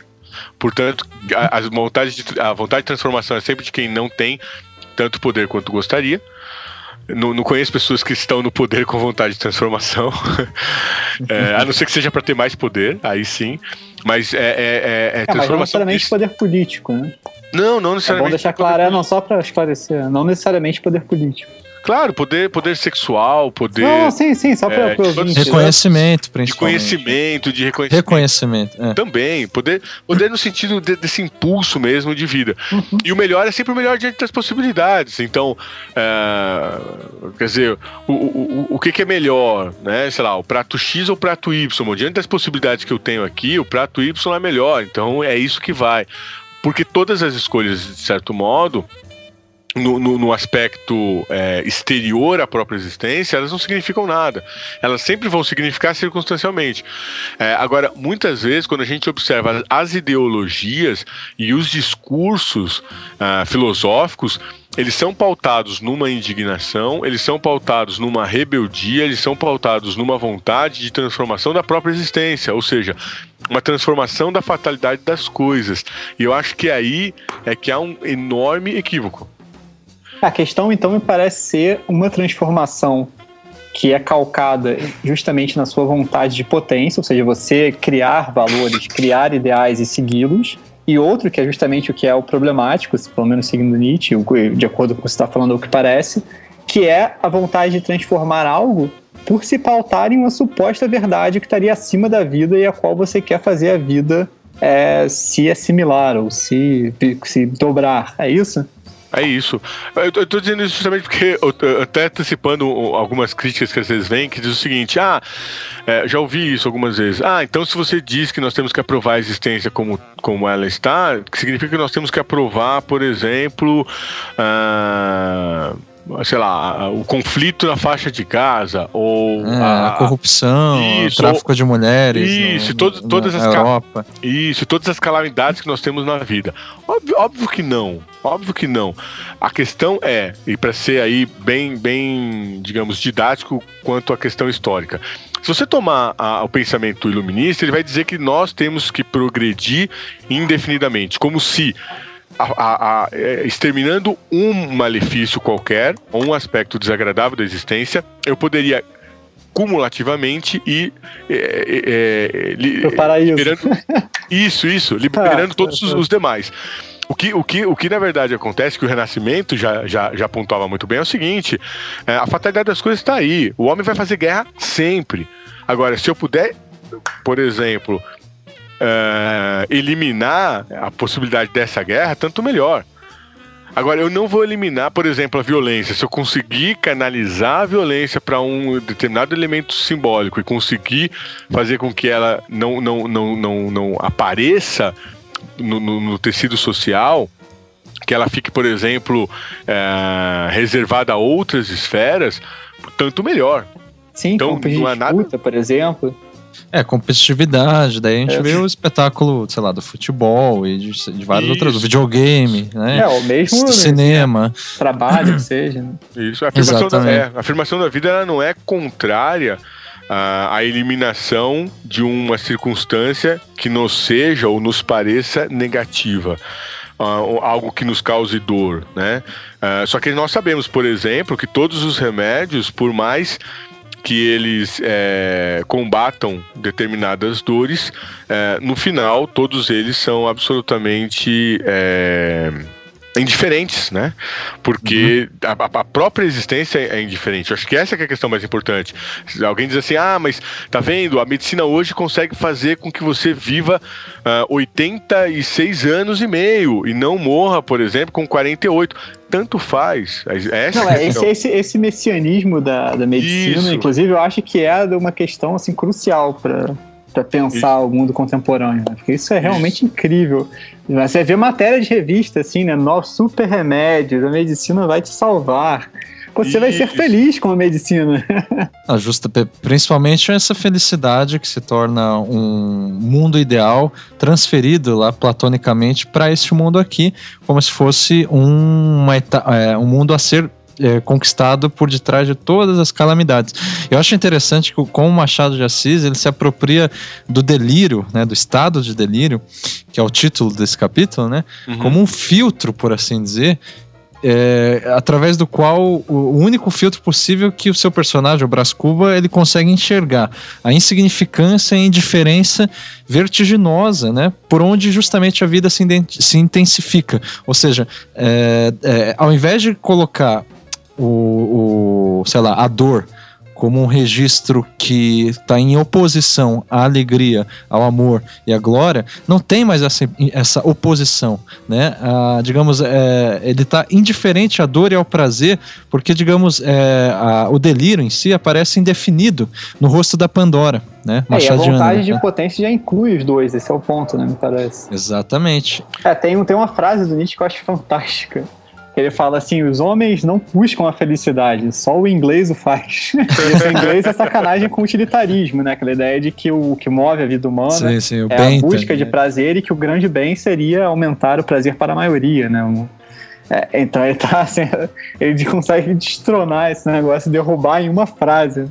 Portanto, a, a, vontade, de, a vontade de transformação é sempre de quem não tem tanto poder quanto gostaria. Não, não conheço pessoas que estão no poder com vontade de transformação, é, a não ser que seja para ter mais poder, aí sim. Mas é, é, é, é, é Mas não necessariamente poder político, né? Não, não necessariamente. É bom deixar claro, é, não só para esclarecer, não necessariamente poder político. Claro, poder, poder sexual, poder. Não, sim, sim, só para é, reconhecimento, principalmente. De conhecimento, de reconhecimento. Reconhecimento. É. Também, poder, poder no sentido de, desse impulso mesmo de vida. Uhum. E o melhor é sempre o melhor diante das possibilidades. Então, é, quer dizer, o, o, o que, que, é melhor, né? Sei lá, o prato X ou o prato Y? Diante das possibilidades que eu tenho aqui, o prato Y é melhor. Então é isso que vai. Porque todas as escolhas, de certo modo, no, no, no, aspecto é, exterior à própria existência, elas não significam nada. Elas sempre vão significar circunstancialmente. É, agora, muitas vezes, quando a gente observa as ideologias e os discursos ah, filosóficos, eles são pautados numa indignação, eles são pautados numa rebeldia, eles são pautados numa vontade de transformação da própria existência, ou seja, uma transformação da fatalidade das coisas. E eu acho que aí é que há um enorme equívoco. A questão, então, me parece ser uma transformação que é calcada justamente na sua vontade de potência, ou seja, você criar valores, criar ideais e segui-los, e outro que é justamente o que é o problemático, pelo menos seguindo Nietzsche, de acordo com o que você está falando, é o que parece, que é a vontade de transformar algo por se pautar em uma suposta verdade que estaria acima da vida e a qual você quer fazer a vida é, se assimilar ou se, se dobrar. É isso? É isso. Eu tô dizendo isso justamente porque, eu, até antecipando algumas críticas que vocês veem, que diz o seguinte: ah, é, já ouvi isso algumas vezes. Ah, então se você diz que nós temos que aprovar a existência como, como ela está, significa que nós temos que aprovar, por exemplo, ah, sei lá, o conflito na faixa de Gaza, ou é, a, a, corrupção, isso, o tráfico de mulheres. Isso, no, todo, todas as Europa. Isso, todas as calamidades que nós temos na vida. Óbvio, óbvio que não. Óbvio que não. A questão é, e para ser aí bem, bem, digamos, didático quanto à questão histórica. Se você tomar a, o pensamento iluminista, ele vai dizer que nós temos que progredir indefinidamente, como se a, a, é, exterminando um malefício qualquer, ou um aspecto desagradável da existência, eu poderia cumulativamente e é, é, é li, liberando isso, isso, liberando ah, todos os, os demais. O que, o que, o que na verdade acontece, que o Renascimento já, já, já apontava muito bem, é o seguinte: é, a fatalidade das coisas está aí. O homem vai fazer guerra sempre. Agora, se eu puder, por exemplo, é, eliminar a possibilidade dessa guerra, tanto melhor. Agora, eu não vou eliminar, por exemplo, a violência. Se eu conseguir canalizar a violência para um determinado elemento simbólico e conseguir fazer com que ela não, não, não, não, não apareça no, no, no tecido social, que ela fique, por exemplo, é, reservada a outras esferas, tanto melhor. Sim, então, não é nada... por exemplo. É, competitividade, daí a gente é. vê o espetáculo, sei lá, do futebol e de, de várias Isso. outras, do videogame, né? É, o mesmo do né, cinema. Trabalho, seja. Né? Isso, a afirmação, da, é, a afirmação da vida ela não é contrária à, à eliminação de uma circunstância que nos seja ou nos pareça negativa. Uh, algo que nos cause dor, né? Uh, só que nós sabemos, por exemplo, que todos os remédios, por mais que eles é, combatam determinadas dores, é, no final todos eles são absolutamente é, indiferentes, né? Porque uhum. a, a, própria existência é indiferente. Eu acho que essa é a questão mais importante. Alguém diz assim, ah, mas tá vendo? A medicina hoje consegue fazer com que você viva uh, ah, 86 anos e meio e não morra, por exemplo, com 48 tanto faz. Essa não, é, esse, esse, esse, messianismo da, da medicina, Isso. inclusive, eu acho que é uma questão assim, crucial para para pensar isso. o mundo contemporâneo. Né? Porque isso é realmente isso. incrível. Você vê matéria de revista, assim, né? Novos super remédios, a medicina vai te salvar. Você vai ser feliz com a medicina. Ah, justa, principalmente essa felicidade que se torna um mundo ideal transferido lá platonicamente para este mundo aqui, como se fosse um, uma, é, um mundo a ser é, conquistado por detrás de todas as calamidades. Eu acho interessante que com o Machado de Assis ele se apropria do delírio, né, do estado de delírio, que é o título desse capítulo, né, uhum. como um filtro, por assim dizer, é, através do qual o único filtro possível que o seu personagem, o Brás Cuba, ele consegue enxergar a insignificância e indiferença vertiginosa, né? Por onde justamente a vida se, se intensifica. Ou seja, é, é, ao invés de colocar o, o sei lá, a dor como um registro que está em oposição à alegria, ao amor e à glória, não tem mais essa, essa oposição, né? Ah, digamos, é, ele está indiferente à dor e ao prazer, porque, digamos, é, a, o delírio em si aparece indefinido no rosto da Pandora, né? É, e a vontade né? de potência já inclui os dois, esse é o ponto, né, me parece. Exatamente. É, tem, tem uma frase do Nietzsche que eu acho fantástica, ele fala assim: os homens não buscam a felicidade, só o inglês o faz. Esse inglês é sacanagem com o utilitarismo, né? Aquela ideia de que o que move a vida humana sim, sim, é a busca de prazer e que o grande bem seria aumentar o prazer para a maioria, né? É, então ele tá assim, ele consegue destronar esse negócio e derrubar em uma frase.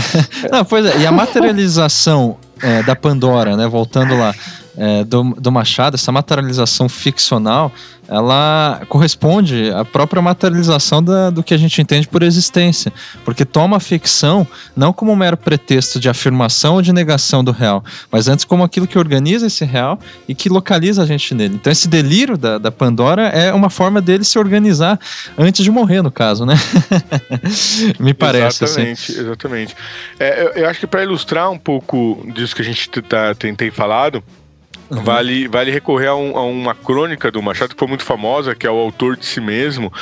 Não, pois é, e a materialização é, da Pandora, né? Voltando lá é, do, do Machado, essa materialização ficcional, ela corresponde à própria materialização da, do que a gente entende por existência, porque toma a ficção não como um mero pretexto de afirmação ou de negação do real, mas antes como aquilo que organiza esse real e que localiza a gente nele. Então esse delírio da, da Pandora é uma forma dele se organizar antes de morrer, no caso, né? Me parece. Assim. Exatamente, assim. exatamente. É, eu, eu, acho que para ilustrar um pouco disso que a gente tá, tem, tem falado, Uhum. Vale, vale recorrer a, um, a, uma crônica do Machado que foi muito famosa, que é o autor de si mesmo,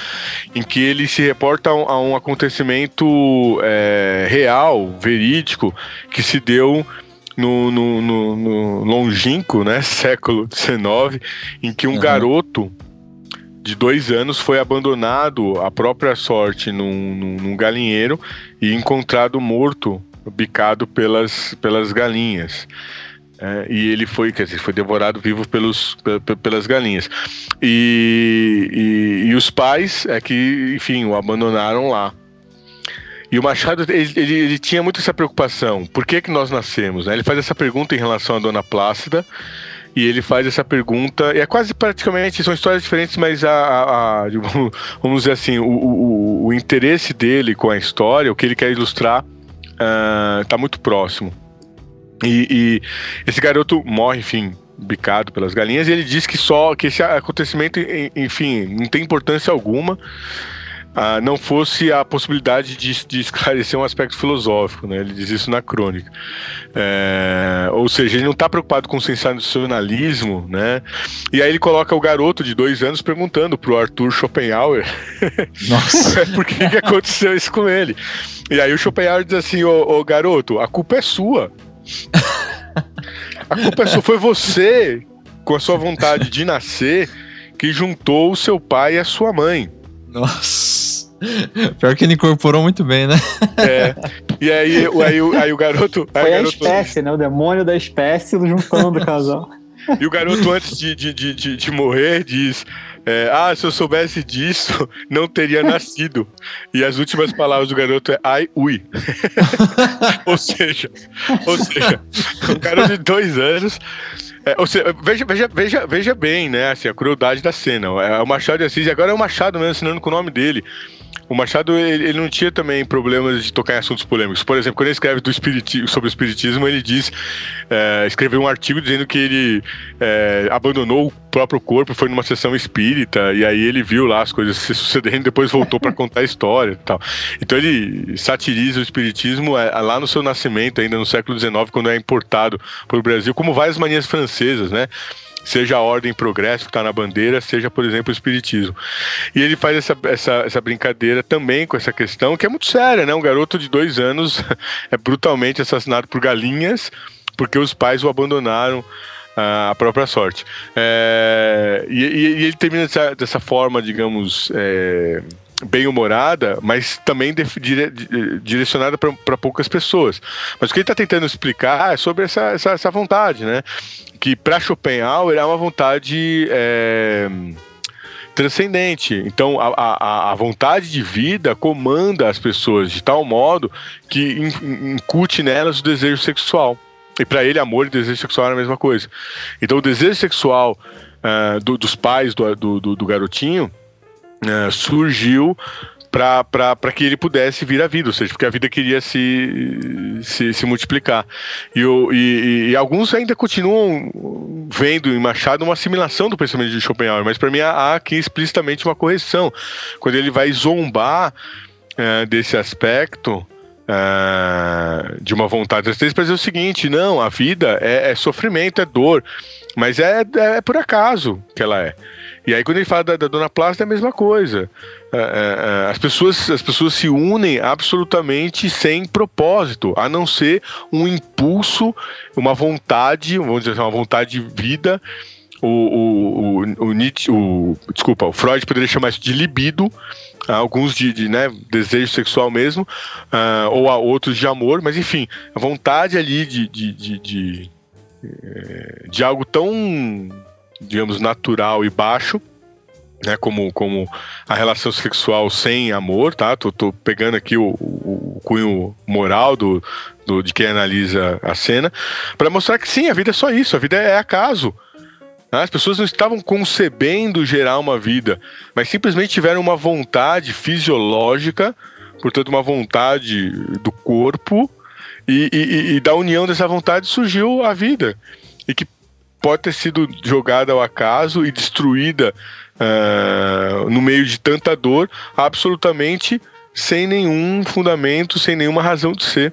em que ele se reporta a um, a um acontecimento é, real, verídico, que se deu no, no, no, no longínquo né, século XIX, em que um uhum. garoto de dois anos foi abandonado à própria sorte num, num, num galinheiro e encontrado morto, bicado pelas, pelas galinhas. É, e ele foi, quer dizer, foi devorado vivo pelos, pelas galinhas. E, e, e, os pais é que, enfim, o abandonaram lá. E o Machado, ele, ele, ele, tinha muito essa preocupação. Por que, que nós nascemos? Né? Ele faz essa pergunta em relação à Dona Plácida. E ele faz essa pergunta, é quase praticamente, são histórias diferentes, mas a, a, a vamos dizer assim, o, o, o, interesse dele com a história, o que ele quer ilustrar, uh, muito próximo. E, e, esse garoto morre, enfim, bicado pelas galinhas, e ele diz que só que esse acontecimento, enfim, não tem importância alguma. Ah, não fosse a possibilidade de, de, esclarecer um aspecto filosófico, né? Ele diz isso na crônica. É, ou seja, ele não está preocupado com o sensacionalismo, né? E aí ele coloca o garoto de dois anos perguntando para o Arthur Schopenhauer Nossa. por que, que aconteceu isso com ele. E aí o Schopenhauer diz assim, ô, ô garoto, a culpa é sua. A culpa é sua, foi você, com a sua vontade de nascer, que juntou o seu pai e a sua mãe. Nossa. Pior que ele incorporou muito bem, né? É. E aí, aí, aí, aí o garoto. Foi a garoto... espécie, né? O demônio da espécie juntando o casal. E o garoto, antes de, de, de, de morrer, diz: é, Ah, se eu soubesse disso, não teria nascido. E as últimas palavras do garoto é ai, ui. ou seja, ou seja, um garoto de dois anos é, ou seja, veja, veja, veja, veja bem, né? Assim, a crueldade da cena. É o Machado de Assis, e agora é o Machado mesmo assinando com o nome dele. O Machado ele, ele, não tinha também problemas de tocar em assuntos polêmicos. Por exemplo, quando ele escreve sobre o espiritismo, ele diz, é, escreveu um artigo dizendo que ele é, abandonou o próprio corpo, foi numa sessão espírita e aí ele viu lá as coisas se sucedendo, depois voltou para contar a história, e tal. Então ele satiriza o espiritismo é, lá no seu nascimento, ainda no século XIX, quando é importado para o Brasil, como várias manias francesas, né? Seja a ordem progresso que está na bandeira, seja, por exemplo, o espiritismo. E ele faz essa, essa, essa brincadeira também com essa questão, que é muito séria, né? Um garoto de dois anos é brutalmente assassinado por galinhas porque os pais o abandonaram a própria sorte. É, e, e, ele termina dessa, dessa forma, digamos, é, bem humorada, mas também dire, direcionada para poucas pessoas. Mas o que ele está tentando explicar é sobre essa, essa, essa vontade, né? Que para Schopenhauer é uma vontade é, transcendente. Então a, a, a, vontade de vida comanda as pessoas de tal modo que incute nelas o desejo sexual. E para ele, amor e desejo sexual era a mesma coisa. Então o desejo sexual uh, do, dos pais do, do, do garotinho uh, surgiu para que ele pudesse vir à vida, ou seja, porque a vida queria se, se, se multiplicar. E, e, e, alguns ainda continuam vendo em Machado uma assimilação do pensamento de Schopenhauer, mas para mim há aqui explicitamente uma correção. Quando ele vai zombar uh, desse aspecto, Uh, de uma vontade às vezes para dizer o seguinte: não, a vida é, é sofrimento, é dor, mas é, é, é, por acaso que ela é. E aí, quando ele fala da, da Dona Plácida, é a mesma coisa. Uh, uh, as, pessoas, as pessoas se unem absolutamente sem propósito, a não ser um impulso, uma vontade, vamos dizer assim, uma vontade de vida. O, o, o, o, Nietzsche, o, desculpa, o Freud poderia chamar isso de libido, alguns de, de né, desejo sexual mesmo, uh, ou a outros de amor, mas enfim, a vontade ali de, de, de, de, de algo tão, digamos, natural e baixo, né, como, como a relação sexual sem amor, tá? Tô, tô pegando aqui o, o, o cunho moral do, do, de quem analisa a cena, para mostrar que sim, a vida é só isso, a vida é acaso. Né? As pessoas não estavam concebendo gerar uma vida, mas simplesmente tiveram uma vontade fisiológica, portanto, uma vontade do corpo, e, e, e da união dessa vontade surgiu a vida. E que pode ter sido jogada ao acaso e destruída uh, no meio de tanta dor, absolutamente sem nenhum fundamento, sem nenhuma razão de ser.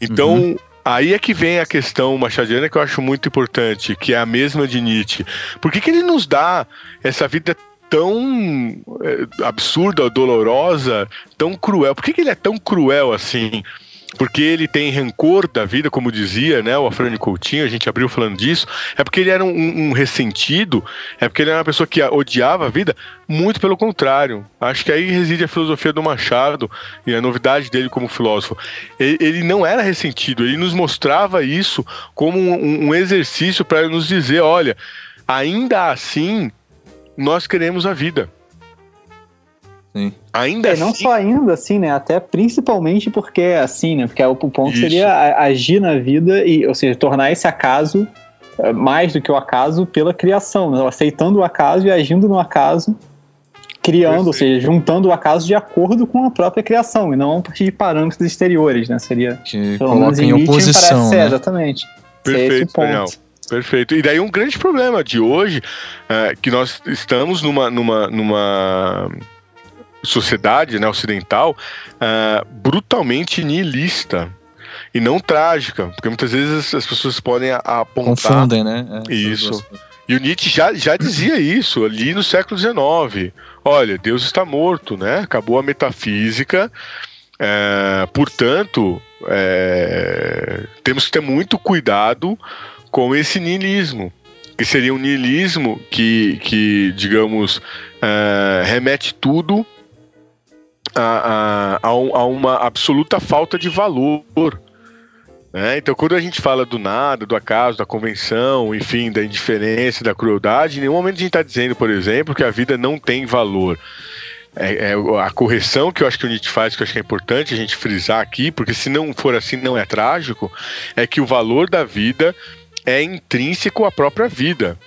Então, uhum. Aí é que vem a questão machadiana que eu acho muito importante, que é a mesma de Nietzsche. Por que, que ele nos dá essa vida tão é, absurda, dolorosa, tão cruel? Por que, que ele é tão cruel assim? Porque ele tem rancor da vida, como dizia né, o Afrânio Coutinho, a gente abriu falando disso, é porque ele era um, um, ressentido, é porque ele era uma pessoa que odiava a vida, muito pelo contrário. Acho que aí reside a filosofia do Machado e a novidade dele como filósofo. Ele, ele não era ressentido, ele nos mostrava isso como um, um exercício para nos dizer: olha, ainda assim, nós queremos a vida. Sim. Ainda é, assim... não só ainda assim, né? Até principalmente porque é assim, né? Porque o ponto Isso. seria agir na vida e, ou seja, tornar esse acaso é, mais do que o acaso pela criação, né? aceitando o acaso e agindo no acaso, criando, Perfeito. ou seja, juntando o acaso de acordo com a própria criação e não a partir de parâmetros exteriores, né? Seria que pelo menos em oposição, parece né? ser, exatamente. Perfeito, Daniel. Perfeito. E daí um grande problema de hoje é que nós estamos numa, numa, numa sociedade né, ocidental uh, brutalmente nihilista e não trágica, porque muitas vezes as pessoas podem apontar. Confundem, né? É, isso. E o Nietzsche já, já dizia isso ali no século XIX. Olha, Deus está morto, né? Acabou a metafísica. É, portanto, é, temos que ter muito cuidado com esse niilismo. Que seria um niilismo que, que digamos, é, remete tudo a, a, a, uma absoluta falta de valor. Né? Então, quando a gente fala do nada, do acaso, da convenção, enfim, da indiferença, da crueldade, em nenhum momento a gente está dizendo, por exemplo, que a vida não tem valor. É, é, a correção que eu acho que o Nietzsche faz, que eu acho que é importante a gente frisar aqui, porque se não for assim, não é trágico, é que o valor da vida é intrínseco à própria vida.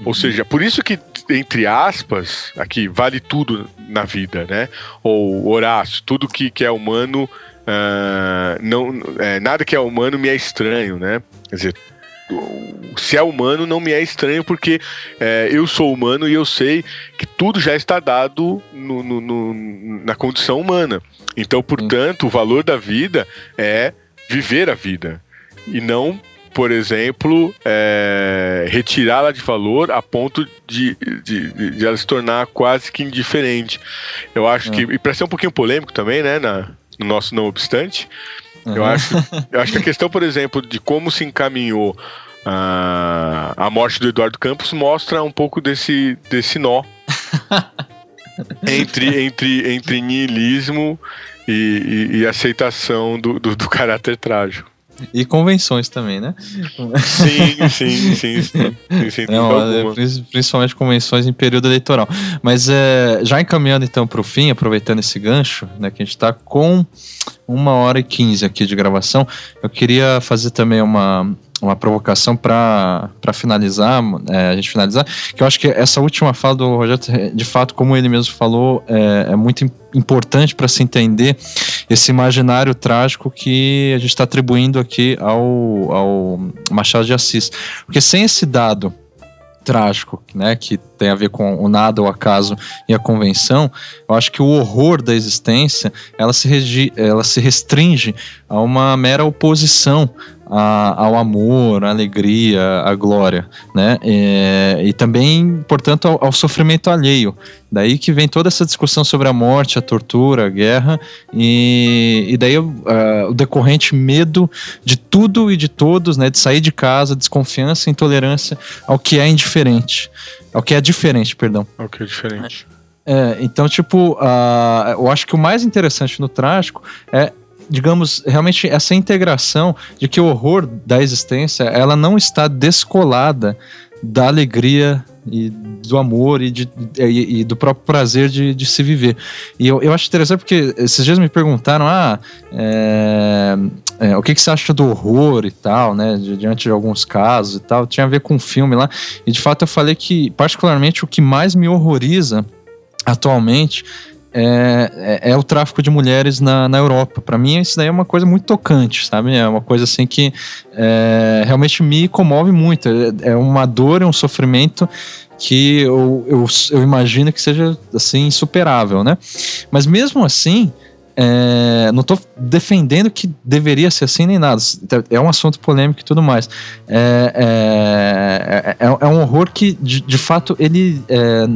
Uhum. Ou seja, por isso que, entre aspas, aqui vale tudo na vida, né? Ou Horácio, tudo que, que é humano, uh, não, é, nada que é humano me é estranho, né? Quer dizer, se é humano não me é estranho porque é, eu sou humano e eu sei que tudo já está dado no, no, no, na condição humana. Então, portanto, o valor da vida é viver a vida e não por exemplo, é, retirá-la de valor a ponto de, de, de, ela se tornar quase que indiferente. Eu acho que, e para ser um pouquinho polêmico também, né, na, no nosso não obstante, uhum. eu, acho, eu acho que a questão, por exemplo, de como se encaminhou a, a morte do Eduardo Campos mostra um pouco desse, desse nó entre, entre, entre niilismo e, e, e aceitação do, do, do caráter trágico. E convenções também, né? Sim, sim, sim, sim. sim Não, é, principalmente convenções em período eleitoral. Mas é, já encaminhando então para o fim, aproveitando esse gancho, né, que a gente está com uma hora e quinze aqui de gravação, eu queria fazer também uma, uma provocação para finalizar, é, a gente finalizar, que eu acho que essa última fala do Rogério, de fato, como ele mesmo falou, é, é muito importante para se entender esse imaginário trágico que a gente está atribuindo aqui ao, ao Machado de Assis. Porque sem esse dado trágico, né, que tem a ver com o nada, o acaso e a convenção, eu acho que o horror da existência, ela se, ela se restringe a uma mera oposição a, ao amor, à alegria, à glória, né? E, e também, portanto, ao, ao, sofrimento alheio. Daí que vem toda essa discussão sobre a morte, a tortura, a guerra, e, e daí uh, o decorrente medo de tudo e de todos, né? De sair de casa, desconfiança, intolerância ao que é indiferente, ao que é diferente, perdão. Ao que é diferente. É, então, tipo, uh, eu acho que o mais interessante no trágico é digamos, realmente essa integração de que o horror da existência, ela não está descolada da alegria e do amor e, de, e, e do próprio prazer de, de, se viver. E eu, eu acho interessante porque esses dias me perguntaram, ah, é, é, o que, que você acha do horror e tal, né, diante de alguns casos e tal, tinha a ver com um filme lá, e de fato eu falei que, particularmente, o que mais me horroriza atualmente é, é, é, o tráfico de mulheres na, na Europa. Para mim, isso daí é uma coisa muito tocante, sabe? É uma coisa assim que é, realmente me comove muito. É, é uma dor, é um sofrimento que eu, eu, eu imagino que seja assim insuperável, né? Mas mesmo assim, é, não estou defendendo que deveria ser assim nem nada. É um assunto polêmico e tudo mais. É, é, é, é um horror que, de, de fato, ele é,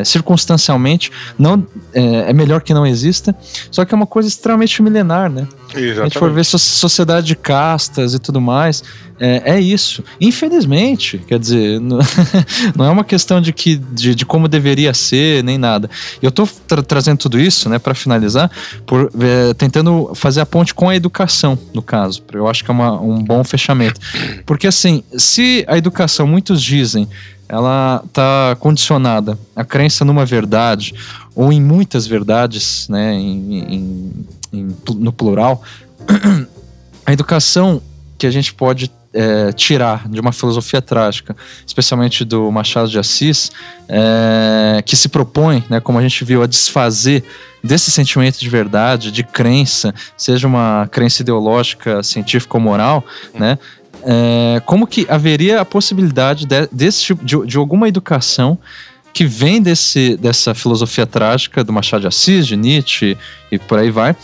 é, circunstancialmente não é, melhor que não exista. Só que é uma coisa extremamente milenar, né? Exatamente. A gente for ver sociedade de castas e tudo mais. É, é isso. Infelizmente, quer dizer, não, é uma questão de, que, de, de como deveria ser, nem nada. Eu estou tra trazendo tudo isso, né, para finalizar, por, é, tentando fazer a ponte com a educação, no caso. Eu acho que é uma, um bom fechamento. Porque, assim, se a educação, muitos dizem, ela está condicionada à crença numa verdade, ou em muitas verdades, né, em, em, em no plural, a educação que a gente pode é, tirar de uma filosofia trágica, especialmente do Machado de Assis, é, que se propõe, né, como a gente viu, a desfazer desse sentimento de verdade, de crença, seja uma crença ideológica, científica ou moral, né, é, como que haveria a possibilidade de, desse tipo, de, de alguma educação que vem desse, dessa filosofia trágica do Machado de Assis, de Nietzsche e por aí vai,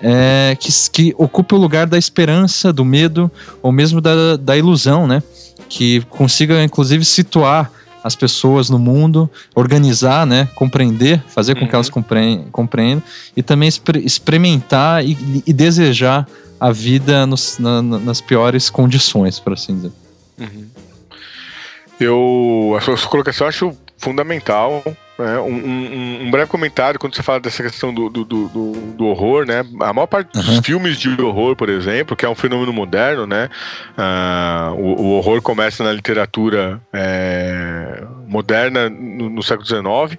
é, que, que ocupe o lugar da esperança, do medo ou mesmo da, da ilusão, né? Que consiga, inclusive, situar as pessoas no mundo, organizar, né, compreender, fazer com uhum. que elas compreendam e também experimentar e, e desejar a vida nos, na, nas piores condições, por assim dizer. Uhum. Eu, a sua colocação eu acho fundamental. Né? Um, um, um, breve comentário quando você fala dessa questão do, do, do, do horror, né? A maior parte dos uhum. filmes de horror, por exemplo, que é um fenômeno moderno, né? Uh, o, o, horror começa na literatura é, moderna no, no século XIX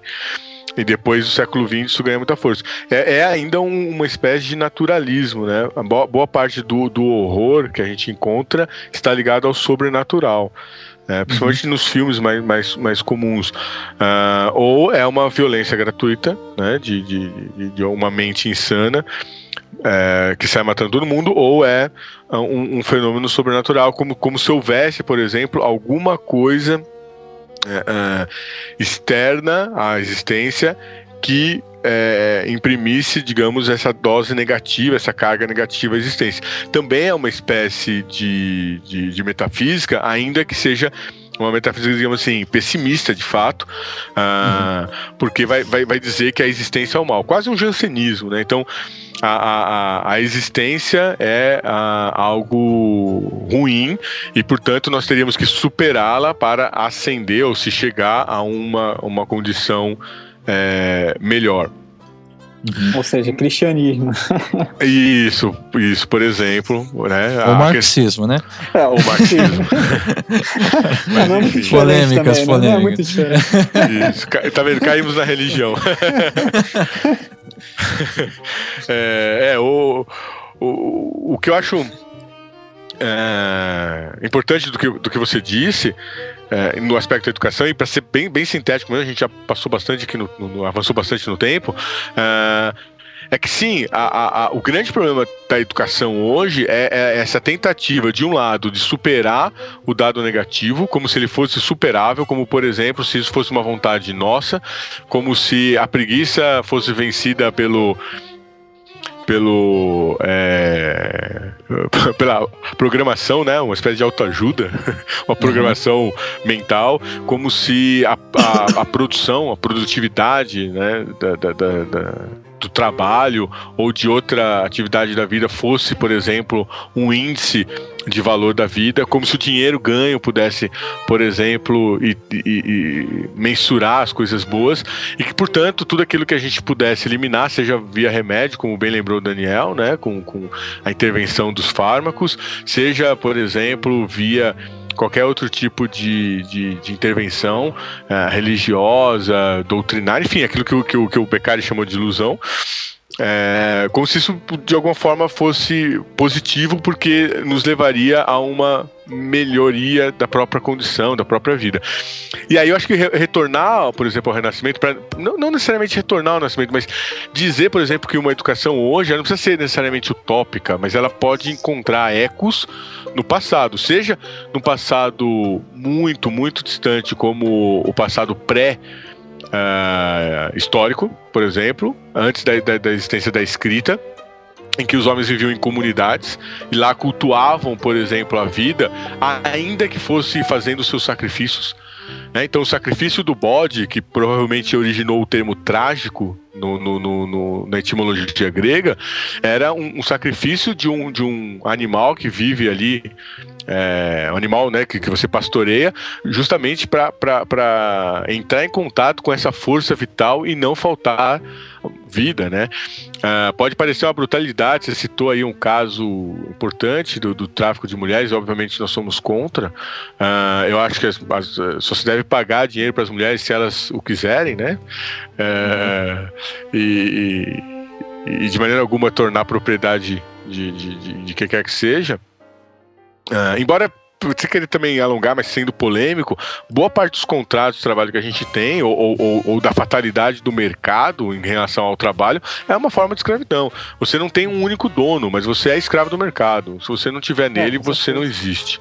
e depois do século XX isso ganha muita força. É, é ainda um, uma espécie de naturalismo, né? A boa, boa parte do, do horror que a gente encontra está ligado ao sobrenatural. É, principalmente uhum. nos filmes mais, mais, mais comuns. Uh, ou é uma violência gratuita, né, de, de, de uma mente insana é, que sai matando todo mundo, ou é um, um, fenômeno sobrenatural, como, como se houvesse, por exemplo, alguma coisa é, é, externa à existência que é, imprimisse, digamos, essa dose negativa, essa carga negativa à existência. Também é uma espécie de, de, de metafísica, ainda que seja uma metafísica, digamos assim, pessimista de fato, uh, uhum. porque vai, vai, vai dizer que a existência é o mal, quase um jansenismo, né? Então, a, a, a existência é a, algo ruim e, portanto, nós teríamos que superá-la para ascender ou se chegar a uma, uma condição é, melhor. Uhum. Ou seja, cristianismo. Isso, isso, por exemplo. Né, o marxismo, né? É, o marxismo. não, não é muito polêmicas, também, polêmicas. Né? Não é muito diferente. Isso, tá vendo? Caímos na religião. é, é, o, o, o que eu acho é, importante do que, do que você disse é, no aspecto da educação, e para ser bem, bem sintético mesmo, a gente já passou bastante aqui, no, no avançou bastante no tempo. É, é que sim, a, a, a, o grande problema da educação hoje é, é, essa tentativa, de um lado, de superar o dado negativo, como se ele fosse superável, como por exemplo, se isso fosse uma vontade nossa, como se a preguiça fosse vencida pelo pelo é, pela programação, né, uma espécie de autoajuda, uma programação uhum. mental, como se a, a, a, produção, a produtividade, né, da, da, da, do trabalho ou de outra atividade da vida fosse, por exemplo, um índice de valor da vida, como se o dinheiro ganho pudesse, por exemplo, e, e, e mensurar as coisas boas, e que, portanto, tudo aquilo que a gente pudesse eliminar, seja via remédio, como bem lembrou o Daniel, né, com, com a intervenção dos fármacos, seja, por exemplo, via qualquer outro tipo de, de, de intervenção uh, religiosa, doutrinária, enfim, aquilo que, que, que o Beccari chamou de ilusão. É, como se isso de alguma forma fosse positivo, porque nos levaria a uma melhoria da própria condição, da própria vida. E aí eu acho que retornar, por exemplo, ao renascimento, pra, não, não, necessariamente retornar ao nascimento, mas dizer, por exemplo, que uma educação hoje não precisa ser necessariamente utópica, mas ela pode encontrar ecos no passado, seja no passado muito, muito distante, como o passado pré- uh, histórico, por exemplo, antes da, da, da existência da escrita, em que os homens viviam em comunidades e lá cultuavam, por exemplo, a vida, ainda que fosse fazendo seus sacrifícios. Né? Então, o sacrifício do bode, que provavelmente originou o termo trágico no, no, no, na etimologia grega, era um, um, sacrifício de um, de um animal que vive ali é, animal né, que, que você pastoreia, justamente para entrar em contato com essa força vital e não faltar vida, né? Uh, pode parecer uma brutalidade, você citou aí um caso importante do, do tráfico de mulheres, obviamente nós somos contra. Uh, eu acho que as, as, só se deve pagar dinheiro para as mulheres se elas o quiserem, né? Uh, e, e, e, de maneira alguma tornar propriedade de, de, de, de quem quer que seja. Uh, embora você querer também alongar, mas sendo polêmico, boa parte dos contratos de trabalho que a gente tem, ou, ou, ou, da fatalidade do mercado em relação ao trabalho, é uma forma de escravidão. Você não tem um único dono, mas você é escravo do mercado. Se você não tiver nele, é, você não existe.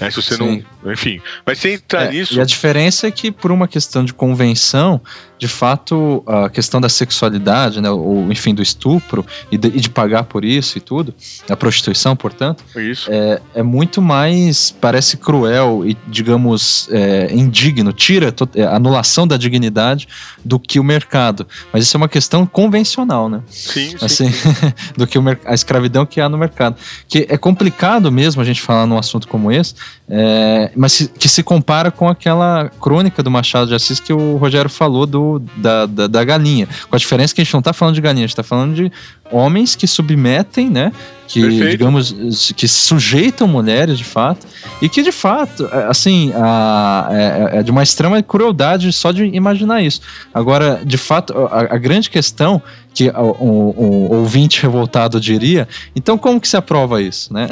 É, se você Sim. não. Enfim. Mas sem entrar é, nisso. E a diferença é que, por uma questão de convenção, de fato, a questão da sexualidade, né, ou enfim, do estupro e de, e de pagar por isso e tudo, a prostituição, portanto, isso. É, é muito mais, parece cruel e, digamos, é, indigno, tira a é, anulação da dignidade do que o mercado. Mas isso é uma questão convencional, né? Sim, assim, sim. do que o, a escravidão que há no mercado. Que é complicado mesmo a gente falar num assunto como esse, é, mas se, que se compara com aquela crônica do Machado de Assis que o Rogério falou do da, da, da, galinha. Com a diferença que a gente não está falando de galinha, a gente está falando de homens que submetem, né? Que, Perfeito. digamos, que sujeitam mulheres de fato, e que de fato, é, assim, a, é, é, de uma extrema crueldade só de imaginar isso. Agora, de fato, a, a grande questão que o, o, o, ouvinte revoltado diria, então como que se aprova isso, né?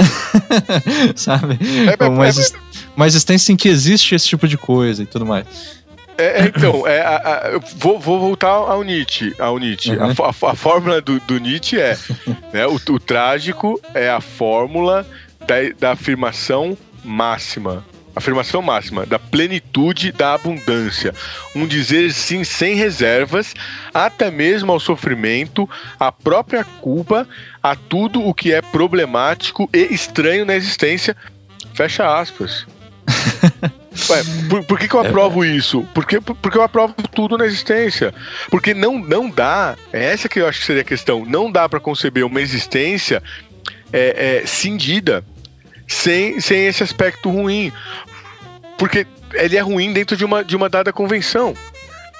Sabe? É, uma, uma existência em que existe esse tipo de coisa e tudo mais. É, é, então, é, a, a, eu vou, vou, voltar ao Nietzsche. Ao Nietzsche. Uhum. A, a, fórmula do, do Nietzsche é: né, o, o, trágico é a fórmula da, da afirmação máxima. Afirmação máxima da plenitude da abundância. Um dizer sim sem reservas, até mesmo ao sofrimento, à própria culpa, a tudo o que é problemático e estranho na existência. Fecha aspas. Ué, por, por, que, que eu aprovo é. isso? Porque, porque eu aprovo tudo na existência. Porque não, não dá, é essa que eu acho que seria a questão, não dá para conceber uma existência é, é, cindida sem, sem esse aspecto ruim. Porque ele é ruim dentro de uma, de uma dada convenção.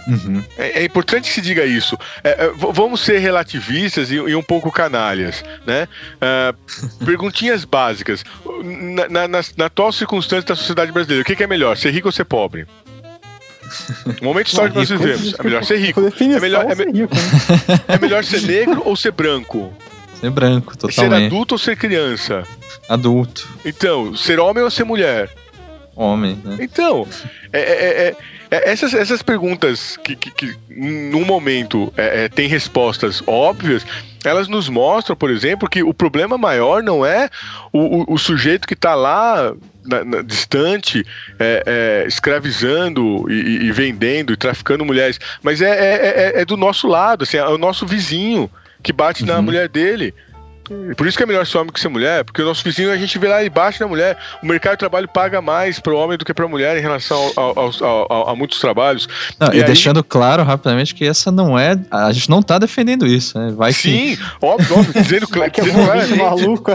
Uhum. É, é, importante que se diga isso. É, é, vamos ser relativistas e, e, um pouco canalhas, né? É, perguntinhas básicas. Na, na, na, na, atual circunstância da sociedade brasileira, o que, que, é melhor, ser rico ou ser pobre? O momento histórico que nós vivemos. É melhor ser rico. É melhor, é, ser rico, né? é melhor ser negro ou ser branco? Ser branco, totalmente. Ser adulto ou ser criança? Adulto. Então, ser homem ou ser mulher? Homem, né? Então, é, é, é é, essas, essas perguntas que, que, que num momento é, é, tem respostas óbvias, elas nos mostram, por exemplo, que o problema maior não é o, o, o sujeito que está lá na, na, distante, é, é, escravizando e, e, vendendo e traficando mulheres, mas é, é, é, é do nosso lado, assim, é o nosso vizinho que bate uhum. na mulher dele. Por isso que é melhor ser homem que ser mulher, porque o nosso vizinho a gente vê lá embaixo da mulher. O mercado de trabalho paga mais para o homem do que para a mulher em relação a muitos trabalhos. Não, e, e aí... deixando claro rapidamente que essa não é. A gente não está defendendo isso, né? Vai Sim, que... óbvio, óbvio, dizendo, Vai que dizendo claramente. maluco.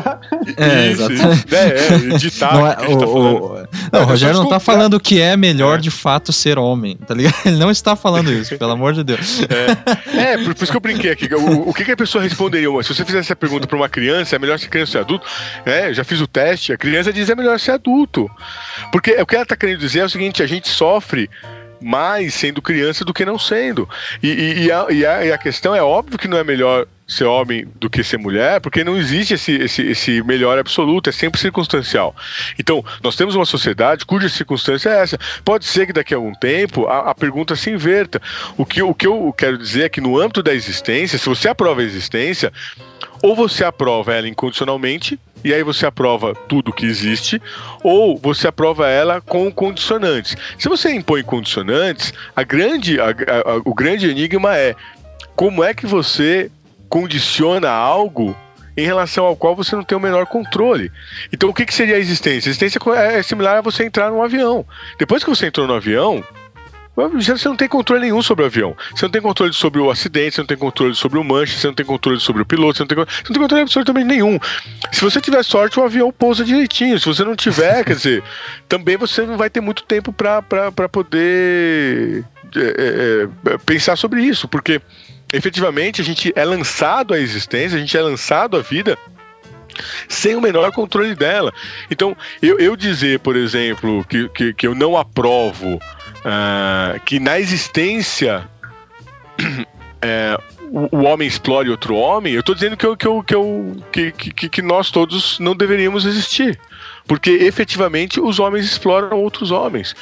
É, isso, exatamente. É, é, editar, não, é, o, tá o, não, o Rogério não está falando que é melhor é. de fato ser homem, tá ligado? Ele não está falando isso, pelo amor de Deus. É, é por, por, isso que eu brinquei aqui. O, o que, que a pessoa responderia? Se você fizesse essa pergunta para uma criança, é melhor ser criança ou ser adulto? É, já fiz o teste, a criança diz é melhor ser adulto. Porque o que ela está querendo dizer é o seguinte: a gente sofre mais sendo criança do que não sendo. E, e, e, a, e, a, e, a, questão é óbvio que não é melhor ser homem do que ser mulher, porque não existe esse, esse, esse melhor absoluto, é sempre circunstancial. Então, nós temos uma sociedade cuja circunstância é essa. Pode ser que daqui a algum tempo a, a pergunta se inverta. O que, o que eu quero dizer é que no âmbito da existência, se você aprova a existência, ou você aprova ela incondicionalmente, e aí você aprova tudo que existe, ou você aprova ela com condicionantes. Se você impõe condicionantes, a grande, a, a, o grande enigma é como é que você condiciona algo em relação ao qual você não tem o menor controle. Então, o que, que seria a existência? A existência é similar a você entrar num avião. Depois que você entrou no avião, você não tem controle nenhum sobre o avião. Você não tem controle sobre o acidente, você não tem controle sobre o manche, você não tem controle sobre o piloto, você não tem, você não tem controle absolutamente nenhum. Se você tiver sorte, o avião pousa direitinho. Se você não tiver, quer dizer, também você não vai ter muito tempo para poder é, é, é, pensar sobre isso, porque efetivamente a gente é lançado à existência, a gente é lançado à vida sem o menor controle dela. Então, eu, eu dizer, por exemplo, que, que, que eu não aprovo uh, que na existência é, o, o, homem explore outro homem, eu estou dizendo que, eu, que, eu, que, eu, que, que, que nós todos não deveríamos existir. porque efetivamente os homens exploram outros homens.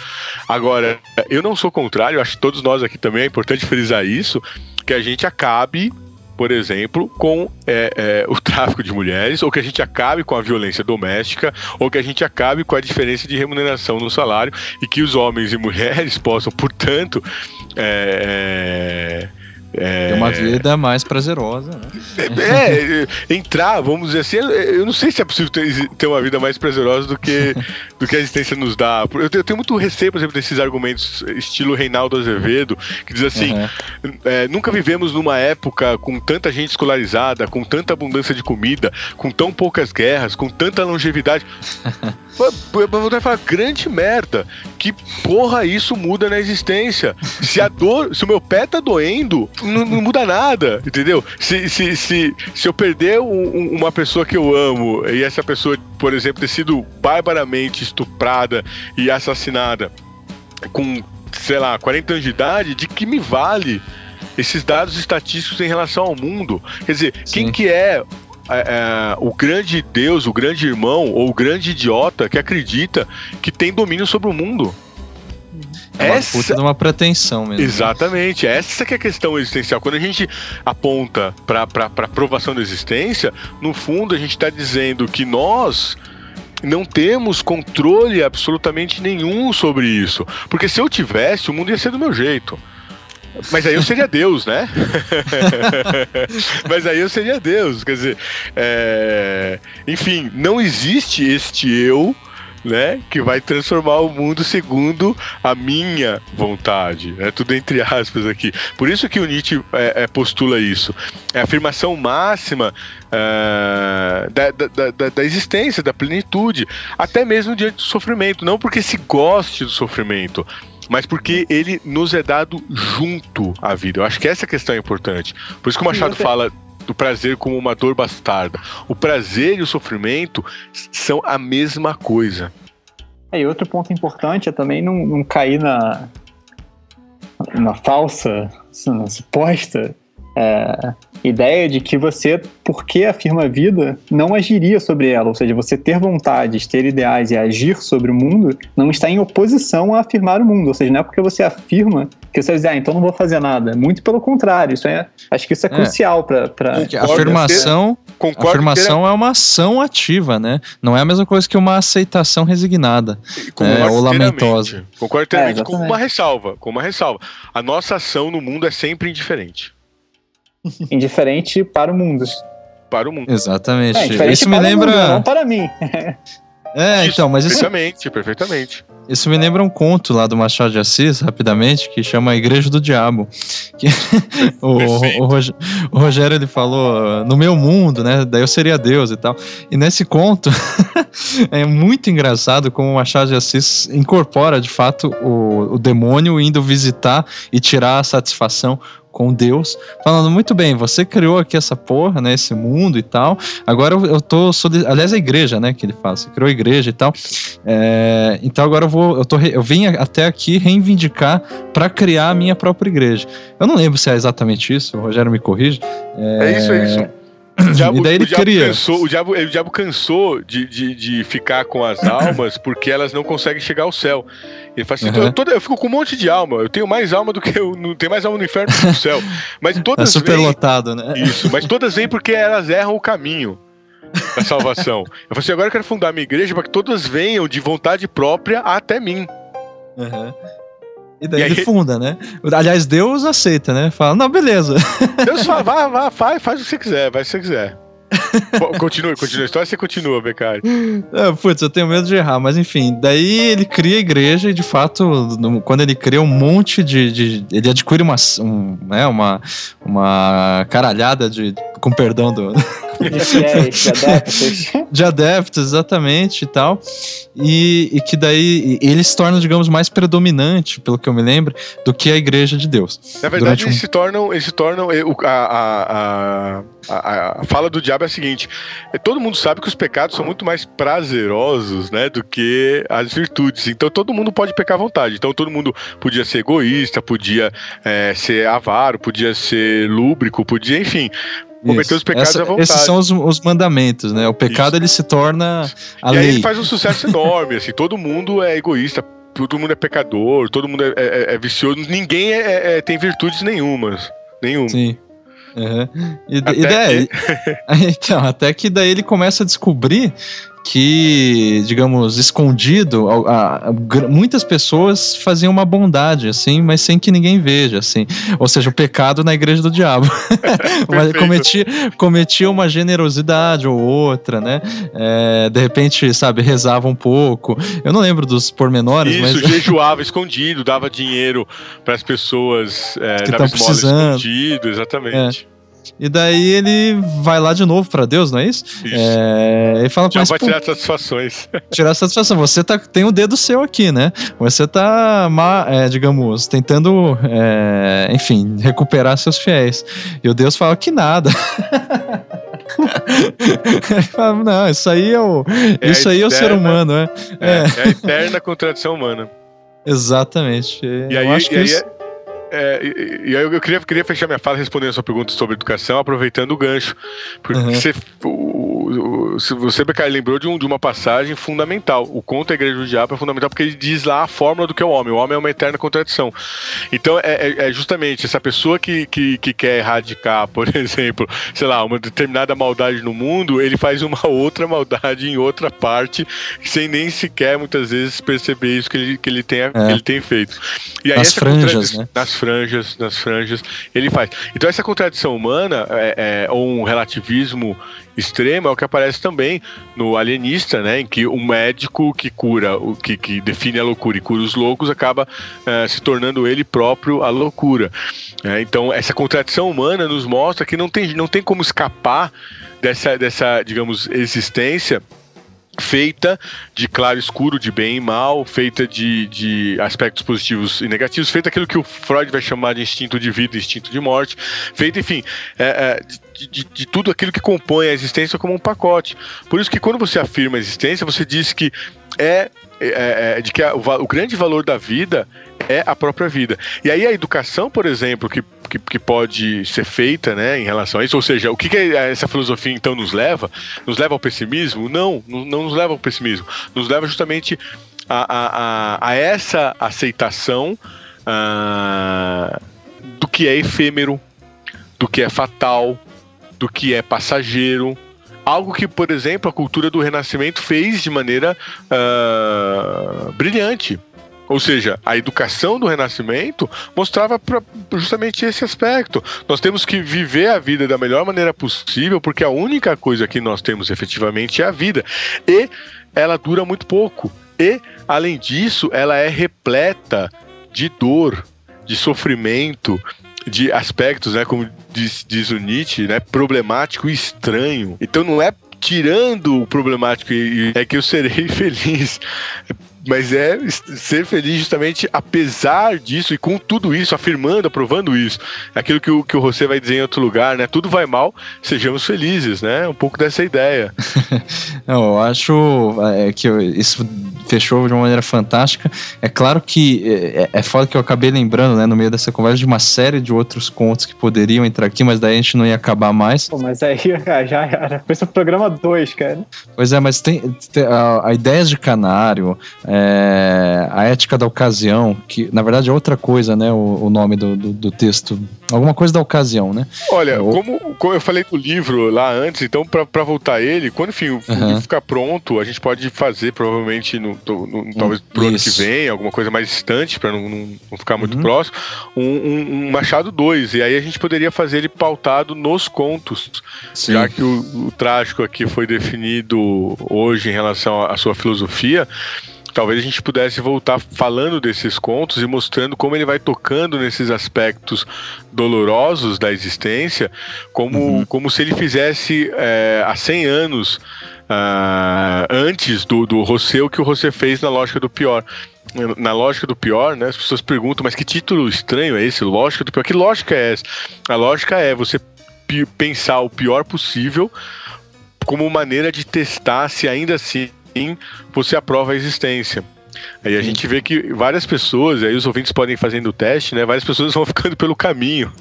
Agora, eu não sou contrário, acho que todos nós aqui também é importante frisar isso, que a gente acabe por exemplo, com é, é, o tráfico de mulheres, ou que a gente acabe com a violência doméstica, ou que a gente acabe com a diferença de remuneração no salário e que os homens e mulheres possam, portanto, é, é é... Ter uma vida mais prazerosa, né? É, é, entrar, vamos dizer assim, eu não sei se é possível ter, ter uma vida mais prazerosa do que, do que a existência nos dá. Eu tenho, eu tenho muito receio, por exemplo, desses argumentos estilo Reinaldo Azevedo, que diz assim: uhum. é, nunca vivemos numa época com tanta gente escolarizada, com tanta abundância de comida, com tão poucas guerras, com tanta longevidade. Vou voltar a falar, grande merda. Que porra isso muda na existência? Se a dor, se o meu pé tá doendo, não, não muda nada, entendeu? Se, se, se, se eu perder um, uma pessoa que eu amo e essa pessoa, por exemplo, ter sido barbaramente estuprada e assassinada com, sei lá, 40 anos de idade, de que me vale esses dados estatísticos em relação ao mundo? Quer dizer, Sim. quem que é é, é, o grande Deus, o grande irmão ou o grande idiota que acredita que tem domínio sobre o mundo. É uma essa... puta de uma pretensão mesmo. Exatamente, essa que é a questão existencial. Quando a gente aponta para a provação da existência, no fundo a gente está dizendo que nós não temos controle absolutamente nenhum sobre isso. Porque se eu tivesse, o mundo ia ser do meu jeito. Mas aí eu seria Deus, né? Mas aí eu seria Deus. Quer dizer, é... enfim, não existe este eu né, que vai transformar o mundo segundo a minha vontade, é tudo entre aspas aqui. Por isso que o Nietzsche é, é, postula isso. É a afirmação máxima é, da, da, da, da, existência, da plenitude, até mesmo diante do sofrimento, não porque se goste do sofrimento, mas porque ele nos é dado junto à vida. Eu acho que essa questão é importante. Por isso que o Machado fala do prazer como uma dor bastarda. O prazer e o sofrimento são a mesma coisa. É, e outro ponto importante é também não, não cair na, na falsa, na suposta é, ideia de que você, porque afirma a vida, não agiria sobre ela. Ou seja, você ter vontades, ter ideais e agir sobre o mundo não está em oposição a afirmar o mundo. Ou seja, não é porque você afirma que você vai dizer, ah, então não vou fazer nada. Muito pelo contrário. Isso é, acho que isso é, é. crucial para. Pra... Afirmação, Concordo afirmação é uma ação ativa, né? Não é a mesma coisa que uma aceitação resignada é, ou lamentosa. Concordo inteiramente é, com uma ressalva. Com uma ressalva. A nossa ação no mundo é sempre indiferente. indiferente para o mundo. Para o mundo. Exatamente. É, isso me lembra. Mundo, não para mim. É, isso, então, mas isso. Perfeitamente, perfeitamente. Isso me lembra um conto lá do Machado de Assis, rapidamente, que chama a Igreja do Diabo. Que o, o, o, Rogério ele falou no meu mundo, né? Daí eu seria Deus e tal. E nesse conto é muito engraçado como o Machado de Assis incorpora de fato o, o demônio indo visitar e tirar a satisfação com Deus, falando muito bem, você criou aqui essa porra, né, esse mundo e tal. Agora eu, eu tô, aliás, a igreja, né, que ele fala, você criou a igreja e tal. É, então agora eu vou, eu tô, eu vim até aqui reivindicar para criar a minha própria igreja. Eu não lembro se é exatamente isso, o Rogério me corrige. É, é isso, é isso. O diabo, e daí ele o cria. Cansou, o, diabo, o diabo cansou de, de, de ficar com as almas porque elas não conseguem chegar ao céu. Ele fala assim: uhum. eu, toda, eu fico com um monte de alma, eu tenho mais alma do que eu. Não tenho mais alma no inferno do que no céu. Mas todas é super vêm, lotado, né? Isso, mas todas vêm porque elas erram o caminho da salvação. Eu falei assim: agora eu quero fundar minha igreja para que todas venham de vontade própria até mim. Uhum. E daí e ele funda, né? Aliás, Deus aceita, né? Fala, não, beleza. Deus fala, vá, vá, faz, faz o que você quiser, vai o que você quiser. continue, continue a história, você continua, Becari. É, putz, eu tenho medo de errar, mas enfim, daí ele cria a igreja e de fato, quando ele cria um monte de. de ele adquire uma, um, né, uma, uma caralhada de. com perdão do. De fiéis, de adeptos. De adeptos, exatamente e tal. E, e que daí ele se torna, digamos, mais predominante, pelo que eu me lembro, do que a igreja de Deus. Na verdade, eles um... se tornam. Eles se tornam a, a, a, a, a fala do diabo é a seguinte: é, todo mundo sabe que os pecados são muito mais prazerosos, né, do que as virtudes. Então todo mundo pode pecar à vontade. Então todo mundo podia ser egoísta, podia é, ser avaro, podia ser lúbrico, podia, enfim, cometer Isso. os pecados Essa- à vontade. Esses são os, os mandamentos, né? O pecado ele se torna a e aí lei. ele faz um sucesso enorme, assim, todo mundo é egoísta, todo mundo é pecador, todo mundo é, é- é vicioso, ninguém é- é- tem virtudes nenhumas. Nenhuma. Sim. Uhum. E, Até e daí, então, até que daí ele começa a descobrir que, digamos, escondido, a- a- muitas pessoas faziam uma bondade, assim, mas sem que ninguém veja, assim. Ou seja, o pecado na igreja do diabo. cometia, cometia uma generosidade ou outra, né? É, de repente, sabe, rezava um pouco. Eu não lembro dos pormenores, Isso, mas jejuava escondido, dava dinheiro para as pessoas, é, Que dava esmola precisando. escondido, exatamente. E daí ele vai lá de novo pra Deus, não é isso? Isso. É, ele fala Já mas, vai tirar satisfações. tirar satisfação. Você tá, tem o dedo seu aqui, né? Você tá, é, digamos, tentando, é, enfim, recuperar seus fiéis. E o Deus fala que nada. Fala, não, isso aí é o, É isso aí é o ser eterna- humano, é. É, É. é a eterna contradição humana. Exatamente. E Eu aí, acho que e aí, isso- é, e, e aí eu queria, queria fechar minha fala respondendo a sua pergunta sobre educação, aproveitando o gancho. Porque Uhum. você, o, você, Becari, lembrou de, um, de uma passagem fundamental. O conto da Igreja do Diabo é fundamental porque ele diz lá a fórmula do que é o homem. O homem é uma eterna contradição. Então, é, é- é justamente essa pessoa que, que, que quer erradicar, por exemplo, sei lá, uma determinada maldade no mundo, ele faz uma outra maldade em outra parte, sem nem sequer, muitas vezes, perceber isso que ele, que ele, tenha, que ele tem feito. E aí, Nas essa franjas, contradição- né? nas franjas, nas franjas, ele faz. Então essa contradição humana, é, é, ou um relativismo extremo, é o que aparece também no Alienista, né, em que o médico que cura, o que, que define a loucura e cura os loucos, acaba é, se tornando ele próprio a loucura. É, então essa contradição humana nos mostra que não tem, não tem como escapar dessa, dessa, digamos, existência feita de claro e escuro, de bem e mal, feita de, de aspectos positivos e negativos, feita aquilo que o Freud vai chamar de instinto de vida instinto de morte, feita, enfim, é, é, de, de- de tudo aquilo que compõe a existência como um pacote. Por isso que quando você afirma a existência, você diz que é, é- é- de que a- o, o grande valor da vida é a própria vida. E aí a educação, por exemplo, que, que, que pode ser feita né, em relação a isso, ou seja, o que, que essa filosofia então nos leva? Nos leva ao pessimismo? Não, não, nos leva ao pessimismo. Nos leva justamente a, a, a, a essa aceitação ah, do que é efêmero, do que é fatal, do que é passageiro. Algo que, por exemplo, a cultura do Renascimento fez de maneira ah, brilhante. Ou seja, a educação do Renascimento mostrava pra- justamente esse aspecto. Nós temos que viver a vida da melhor maneira possível, porque a única coisa que nós temos efetivamente é a vida. E ela dura muito pouco. E, além disso, ela é repleta de dor, de sofrimento, de aspectos, né, como diz, diz o Nietzsche, né, problemático e estranho. Então não é tirando o problemático é que eu serei feliz. Mas é ser feliz justamente apesar disso e com tudo isso, afirmando, aprovando isso. Aquilo que o, que o José vai dizer em outro lugar, né? Tudo vai mal, sejamos felizes, né? Um pouco dessa ideia. Não, eu acho é, que eu- isso fechou de uma maneira fantástica. É claro que é, é foda que eu acabei lembrando, né, no meio dessa conversa, de uma série de outros contos que poderiam entrar aqui, mas daí a gente não ia acabar mais. Pô, mas aí já era. Foi o programa 2, cara. Pois é, mas tem, tem a, a ideias de canário, é, a ética da ocasião, que na verdade é outra coisa, né, o, o nome do, do, do texto. Alguma coisa da ocasião, né? Olha, Eu- como, como eu falei do livro lá antes, então pra voltar a ele, quando enfim, o, o Aham. livro ficar pronto, a gente pode fazer provavelmente no, no- talvez pro ano que isso. vem, alguma coisa mais distante pra não, não, não ficar muito Uhum. próximo, um, um- um Machado 2, e aí a gente poderia fazer ele pautado nos contos, já que o, o trágico aqui foi definido hoje em relação à sua filosofia, talvez a gente pudesse voltar falando desses contos e mostrando como ele vai tocando nesses aspectos dolorosos da existência, como, Uhum. como se ele fizesse é, há 100 anos ah, antes do, do o que o Rousseau fez na lógica do pior. Na lógica do pior, né? As pessoas perguntam, mas que título estranho é esse? Lógica do pior. Que lógica é essa? A lógica é você pensar o pior possível como maneira de testar se ainda assim você aprova a existência. Aí a gente vê que várias pessoas, aí os ouvintes podem ir fazendo o teste, né? Várias pessoas vão ficando pelo caminho.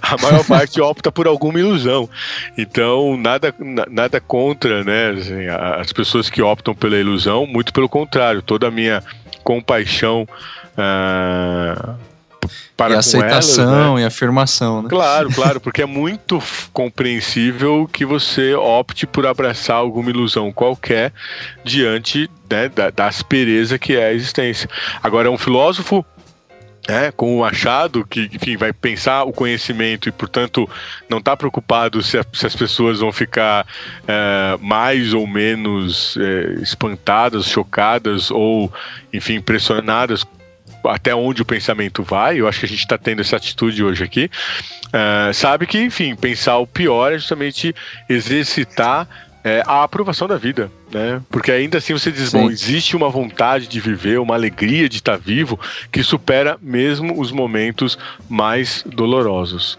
A maior parte opta por alguma ilusão. Então, nada, nada contra, né? Assim, as pessoas que optam pela ilusão, muito pelo contrário. Toda a minha compaixão. Uh, para e aceitação elas, né? e afirmação, né? Claro, claro, porque é muito compreensível que você opte por abraçar alguma ilusão qualquer diante né, da, da aspereza que é a existência. Agora, um filósofo é, com o Machado, que enfim, vai pensar o conhecimento e, portanto, não está preocupado se, a, se, as pessoas vão ficar é, mais ou menos é, espantadas, chocadas ou, enfim, impressionadas até onde o pensamento vai, eu acho que a gente está tendo essa atitude hoje aqui, uh, sabe que, enfim, pensar o pior é justamente exercitar é, a aprovação da vida, né? Porque ainda assim você diz, Sim. bom, existe uma vontade de viver, uma alegria de estar vivo que supera mesmo os momentos mais dolorosos.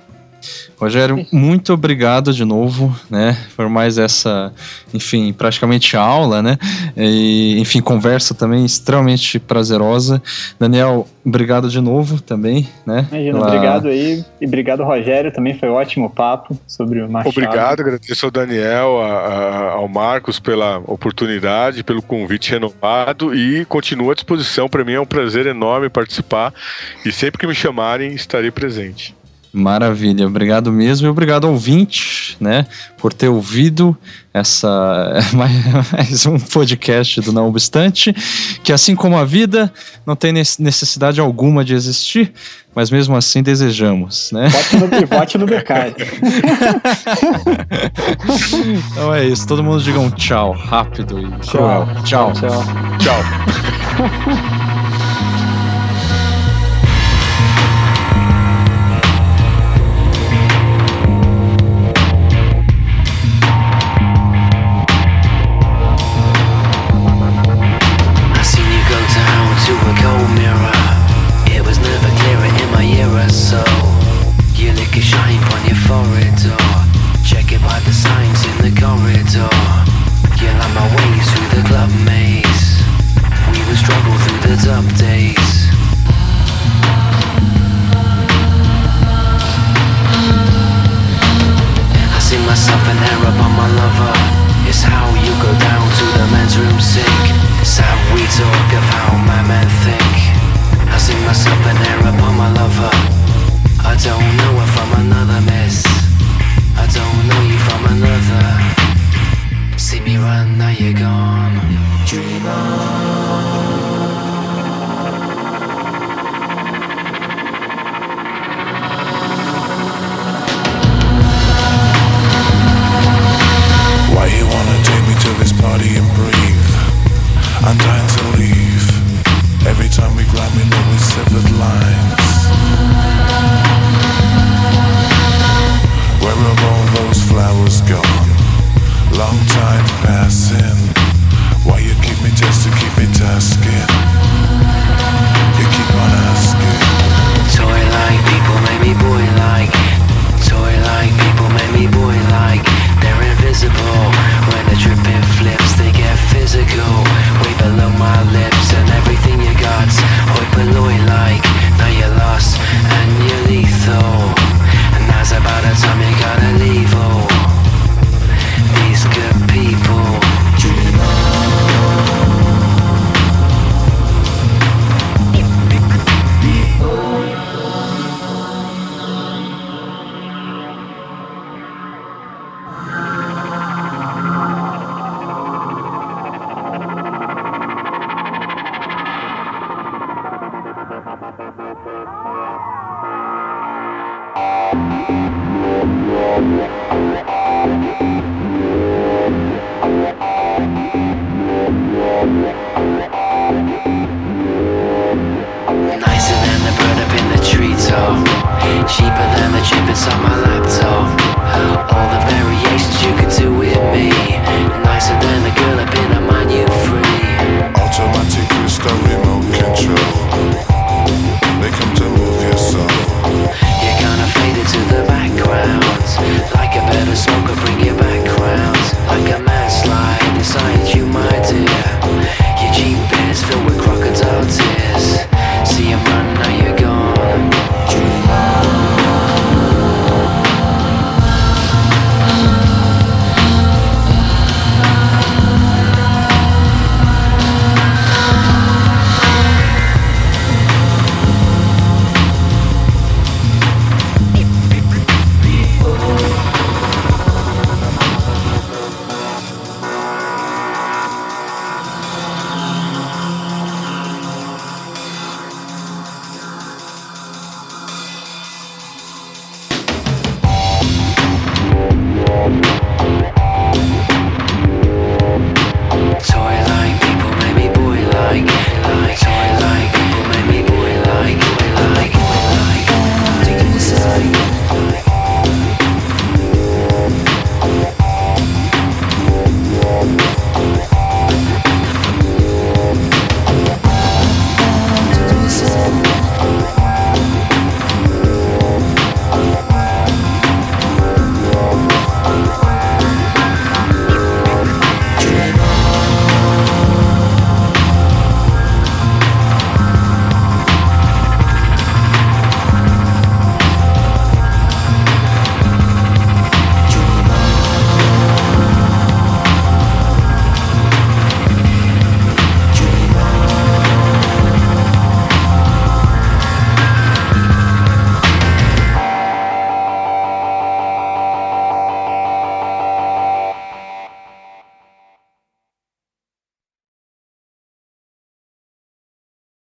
Rogério, muito obrigado de novo, né, por mais essa, enfim, praticamente aula, né, e, enfim, conversa também extremamente prazerosa. Daniel, obrigado de novo também, né. Imagina, pela... obrigado aí, e obrigado Rogério, também foi um ótimo papo sobre o Machado. Obrigado, agradeço ao Daniel, a, a, ao Marcos pela oportunidade, pelo convite renovado e continuo à disposição, para mim é um prazer enorme participar e sempre que me chamarem estarei presente. Maravilha, obrigado mesmo e obrigado ouvinte, né, por ter ouvido essa mais um podcast do Não Obstante, que assim como a vida não tem necessidade alguma de existir, mas mesmo assim desejamos, né? Bote no, bote no mercado. então é isso, todo mundo diga um tchau rápido e tchau. cruel. Tchau. Tchau. tchau.